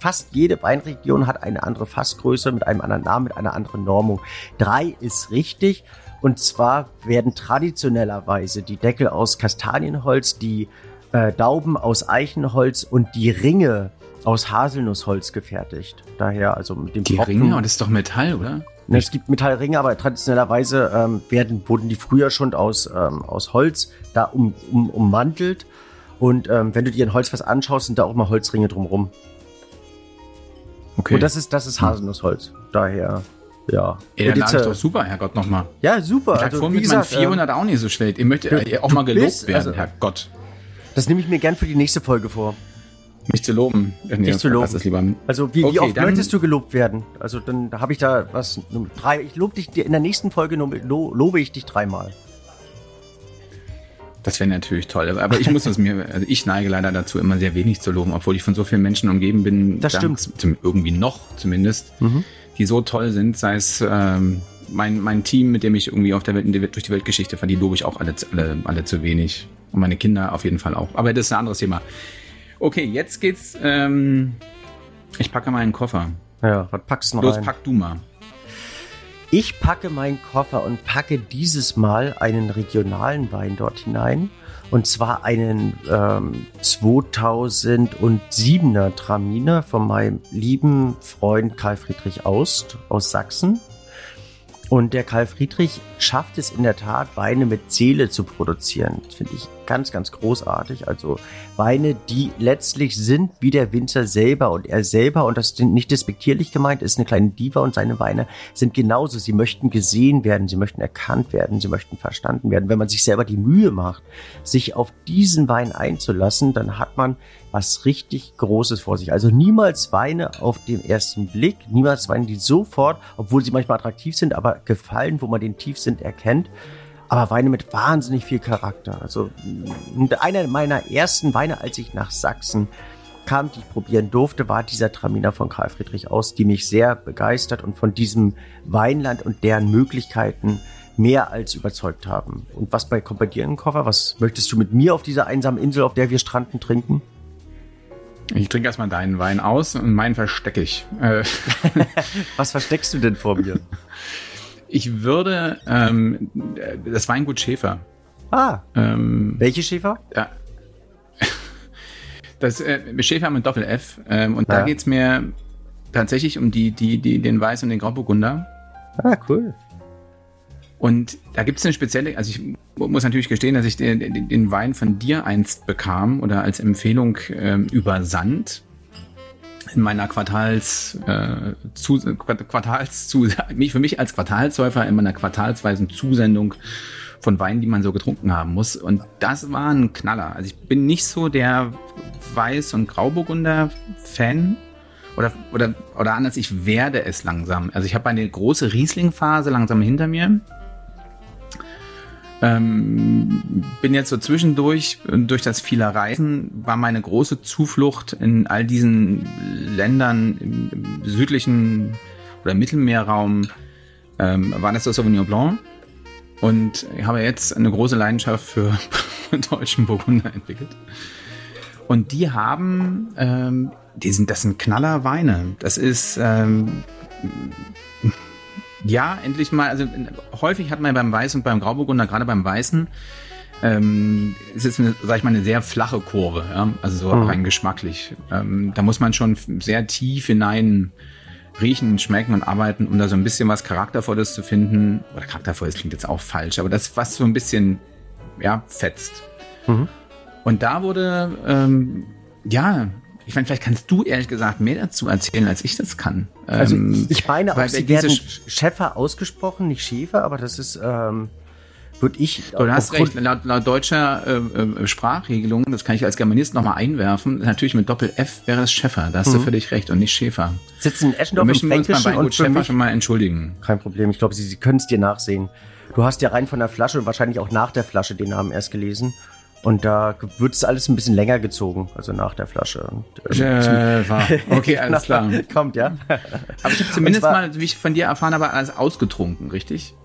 fast jede Weinregion hat eine andere Fassgröße mit einem anderen Namen, mit einer anderen Normung. Drei ist richtig. Und zwar werden traditionellerweise die Deckel aus Kastanienholz, die äh, Dauben aus Eichenholz und die Ringe aus Haselnussholz gefertigt. Daher also mit dem Die Tropfen. Ringe, und das ist doch Metall, oder? Ne, es gibt Metallringe, aber traditionellerweise ähm, werden, wurden die früher schon aus, ähm, aus Holz da um, um, ummantelt. Und ähm, wenn du dir ein Holzfass anschaust, sind da auch mal Holzringe drumrum. Okay. Und das ist, das ist hm. Haselnussholz. Daher, ja. Ey, dann ist doch super, Herrgott, nochmal. Ja, super. Ich also, vorhin mit meinen 400 ähm, auch nicht so schlecht. Ihr möchtet äh, auch mal gelobt bist, werden, also, Herrgott. Das nehme ich mir gern für die nächste Folge vor. Mich zu loben. Nee, Dich zu loben. Lieber. Also wie, okay, wie oft möchtest du gelobt werden? Also dann habe ich da was. Drei, ich lobe dich in der nächsten Folge lo, lobe ich dich dreimal. Das wäre natürlich toll. Aber ich muss das mir, also ich neige leider dazu, immer sehr wenig zu loben, obwohl ich von so vielen Menschen umgeben bin. Das stimmt. Zum, irgendwie noch zumindest, mhm. die so toll sind, sei es ähm, mein, mein Team, mit dem ich irgendwie auf der Welt, durch die Weltgeschichte fahre, die lobe ich auch alle, alle, alle zu wenig. Und meine Kinder auf jeden Fall auch. Aber das ist ein anderes Thema. Okay, jetzt geht's. Ähm, ich packe meinen Koffer. Ja, was packst du noch Los, rein? pack du mal. Ich packe meinen Koffer und packe dieses Mal einen regionalen Wein dort hinein. Und zwar einen ähm, 2007er Traminer von meinem lieben Freund Karl Friedrich Aust aus Sachsen. Und der Karl Friedrich schafft es in der Tat, Weine mit Seele zu produzieren. Das finde ich ganz, ganz großartig. Also Weine, die letztlich sind wie der Winzer selber und er selber, und das ist nicht despektierlich gemeint, ist eine kleine Diva und seine Weine sind genauso. Sie möchten gesehen werden, sie möchten erkannt werden, sie möchten verstanden werden. Wenn man sich selber die Mühe macht, sich auf diesen Wein einzulassen, dann hat man was richtig Großes vor sich. Also niemals Weine auf den ersten Blick, niemals Weine, die sofort, obwohl sie manchmal attraktiv sind, aber gefallen, wo man den Tiefsinn erkennt. Aber Weine mit wahnsinnig viel Charakter. Also einer meiner ersten Weine, als ich nach Sachsen kam, die ich probieren durfte, war dieser Traminer von Karl Friedrich aus, die mich sehr begeistert und von diesem Weinland und deren Möglichkeiten mehr als überzeugt haben. Und was bei kommt bei dir in den Koffer? Was möchtest du mit mir auf dieser einsamen Insel, auf der wir stranden, trinken? Ich trinke erstmal deinen Wein aus und meinen verstecke ich. Äh. Was versteckst du denn vor mir? Ich würde ähm, das Weingut Schäfer. Ah. Ähm, welche Schäfer? Ja. Das äh, Schäfer mit Doppel F. Ähm, und ja. da geht es mir tatsächlich um die, die, die, den Weiß und den Grauburgunder. Ah, cool. Und da gibt es eine spezielle, also ich muss natürlich gestehen, dass ich den, den, Wein von dir einst bekam oder als Empfehlung ähm, übersandt in meiner Quartals, äh, zu, Quartals zu, mich für mich als Quartalsäufer in meiner quartalsweisen Zusendung von Weinen, die man so getrunken haben muss. Und das war ein Knaller. Also ich bin nicht so der Weiß- und Grauburgunder-Fan. Oder, oder, oder anders, ich werde es langsam. Also ich habe eine große Riesling-Phase langsam hinter mir. Ähm, bin jetzt so zwischendurch, durch das viele Reisen, war meine große Zuflucht in all diesen Ländern im, südlichen oder Mittelmeerraum, ähm, war das das Sauvignon Blanc. Und ich habe jetzt eine große Leidenschaft für deutschen Burgunder entwickelt. Und die haben, ähm, die sind, das sind Knallerweine. Das ist, ähm, ja, endlich mal, also häufig hat man beim Weißen und beim Grauburgunder, gerade beim Weißen, ähm, es ist eine, sag ich mal, eine sehr flache Kurve, ja? also so mhm. rein geschmacklich. Ähm, da muss man schon sehr tief hinein riechen, schmecken und arbeiten, um da so ein bisschen was Charaktervolles zu finden. Oder Charaktervolles klingt jetzt auch falsch, aber das, was so ein bisschen, ja, fetzt. Mhm. Und da wurde, ähm, ja, ich meine, vielleicht kannst du ehrlich gesagt mehr dazu erzählen, als ich das kann. Also ähm, ich meine, auch sie werden Schäfer ausgesprochen, nicht Schäfer, aber das ist, ähm, würde ich. Du hast recht, laut, laut deutscher äh, äh, Sprachregelung, das kann ich als Germanist nochmal einwerfen, natürlich mit Doppel-F wäre es Schäfer, da hast mhm. du völlig recht und nicht Schäfer. Sitzen in Eschendorf Wir möchten uns beim Weingut Schäfer schon mal entschuldigen. Kein Problem, ich glaube, sie, sie können es dir nachsehen. Du hast ja rein von der Flasche und wahrscheinlich auch nach der Flasche den Namen erst gelesen. Und da wird es alles ein bisschen länger gezogen, also nach der Flasche. Und, ähm, äh, okay, alles klar. Kommt, ja. Aber ich habe zumindest zwar, mal, wie ich von dir erfahren habe, alles ausgetrunken, richtig?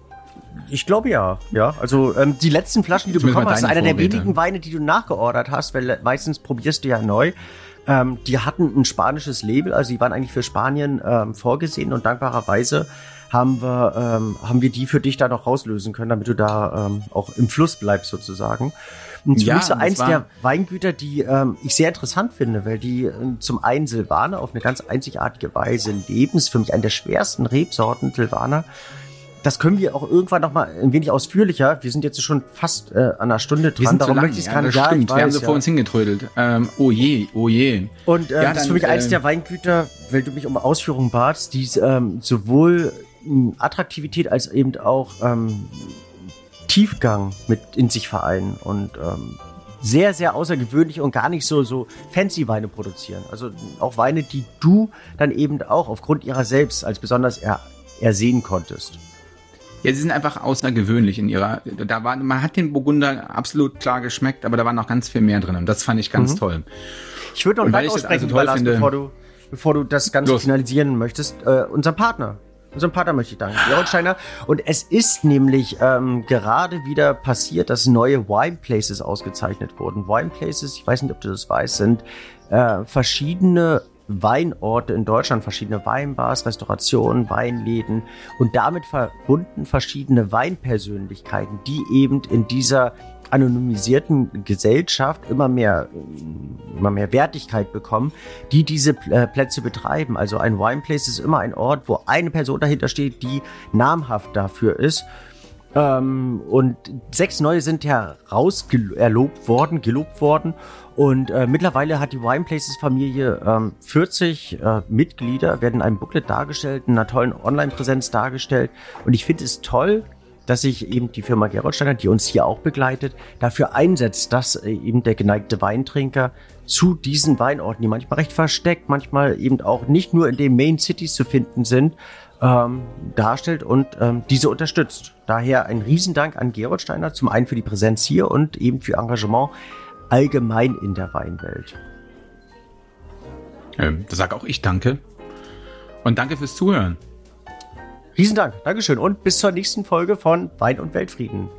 Ich glaube ja, ja. Also ähm, die letzten Flaschen, die du bekommen hast, einer der wenigen Weine, die du nachgeordert hast, weil meistens probierst du ja neu. Ähm, die hatten ein spanisches Label, also die waren eigentlich für Spanien ähm, vorgesehen und dankbarerweise haben wir, ähm, haben wir die für dich da noch rauslösen können, damit du da ähm, auch im Fluss bleibst sozusagen. Und für ja, mich so eins der Weingüter, die ähm, ich sehr interessant finde, weil die äh, zum einen Silvaner auf eine ganz einzigartige Weise leben. Ist für mich eine der schwersten Rebsorten Silvaner. Das können wir auch irgendwann noch mal ein wenig ausführlicher. Wir sind jetzt schon fast äh, an einer Stunde dran. Darum möchte ich es gar nicht. Ja, stimmt. Weiß, wir haben sie ja. vor uns hingetrödelt. Ähm, oh je, oh je. Und äh, ja, das ist für mich eins äh, der Weingüter, weil du mich um Ausführungen batst, die ähm, sowohl Attraktivität als eben auch ähm, Tiefgang mit in sich vereinen und ähm, sehr, sehr außergewöhnlich und gar nicht so, so fancy Weine produzieren. Also auch Weine, die du dann eben auch aufgrund ihrer selbst als besonders er, ersehen konntest. Ja, sie sind einfach außergewöhnlich in ihrer. Da war, man hat den Burgunder absolut klar geschmeckt, aber da war noch ganz viel mehr drin und das fand ich ganz mhm. toll. Ich würde noch einen Wein aussprechen, also finde, bevor du, bevor du das Ganze los. finalisieren möchtest. Äh, unser Partner, Unserem Partner möchte ich danken, Gerold Und es ist nämlich ähm, gerade wieder passiert, dass neue Wine Places ausgezeichnet wurden. Wine Places, ich weiß nicht, ob du das weißt, sind äh, verschiedene Weinorte in Deutschland, verschiedene Weinbars, Restaurationen, Weinläden und damit verbunden verschiedene Weinpersönlichkeiten, die eben in dieser anonymisierten Gesellschaft immer mehr, immer mehr Wertigkeit bekommen, die diese äh, Plätze betreiben. Also ein Wineplace ist immer ein Ort, wo eine Person dahinter steht, die namhaft dafür ist. Ähm, und sechs neue sind ja rausgelobt worden, gelobt worden. Und äh, mittlerweile hat die Wineplaces-Familie ähm, 40 äh, Mitglieder, werden in einem Booklet dargestellt, in einer tollen Online-Präsenz dargestellt. Und ich finde es toll, dass sich eben die Firma Gerolsteiner, die uns hier auch begleitet, dafür einsetzt, dass äh, eben der geneigte Weintrinker zu diesen Weinorten, die manchmal recht versteckt, manchmal eben auch nicht nur in den Main Cities zu finden sind, ähm, darstellt und ähm, diese unterstützt. Daher ein Riesendank an Gerold Steiner, zum einen für die Präsenz hier und eben für Engagement allgemein in der Weinwelt. Ähm, da sage auch ich danke. Und danke fürs Zuhören. Riesendank, Dankeschön und bis zur nächsten Folge von Wein und Weltfrieden,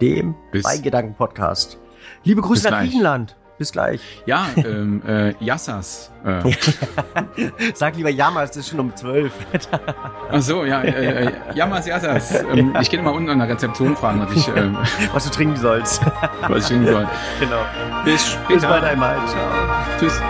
dem Weingedanken-Podcast. Liebe Grüße nach gleich. Griechenland. Bis gleich. Ja, ähm, äh, Yassas. Äh. Sag lieber Yamas, das ist schon um zwölf. Ach so, ja, äh, äh Yamas, Yassas. Ähm, ich gehe mal unten an der Rezeption fragen, was ich, ähm, was du trinken sollst. was ich trinken soll. Genau. Bis später. Bis bald einmal. Ciao. Tschüss.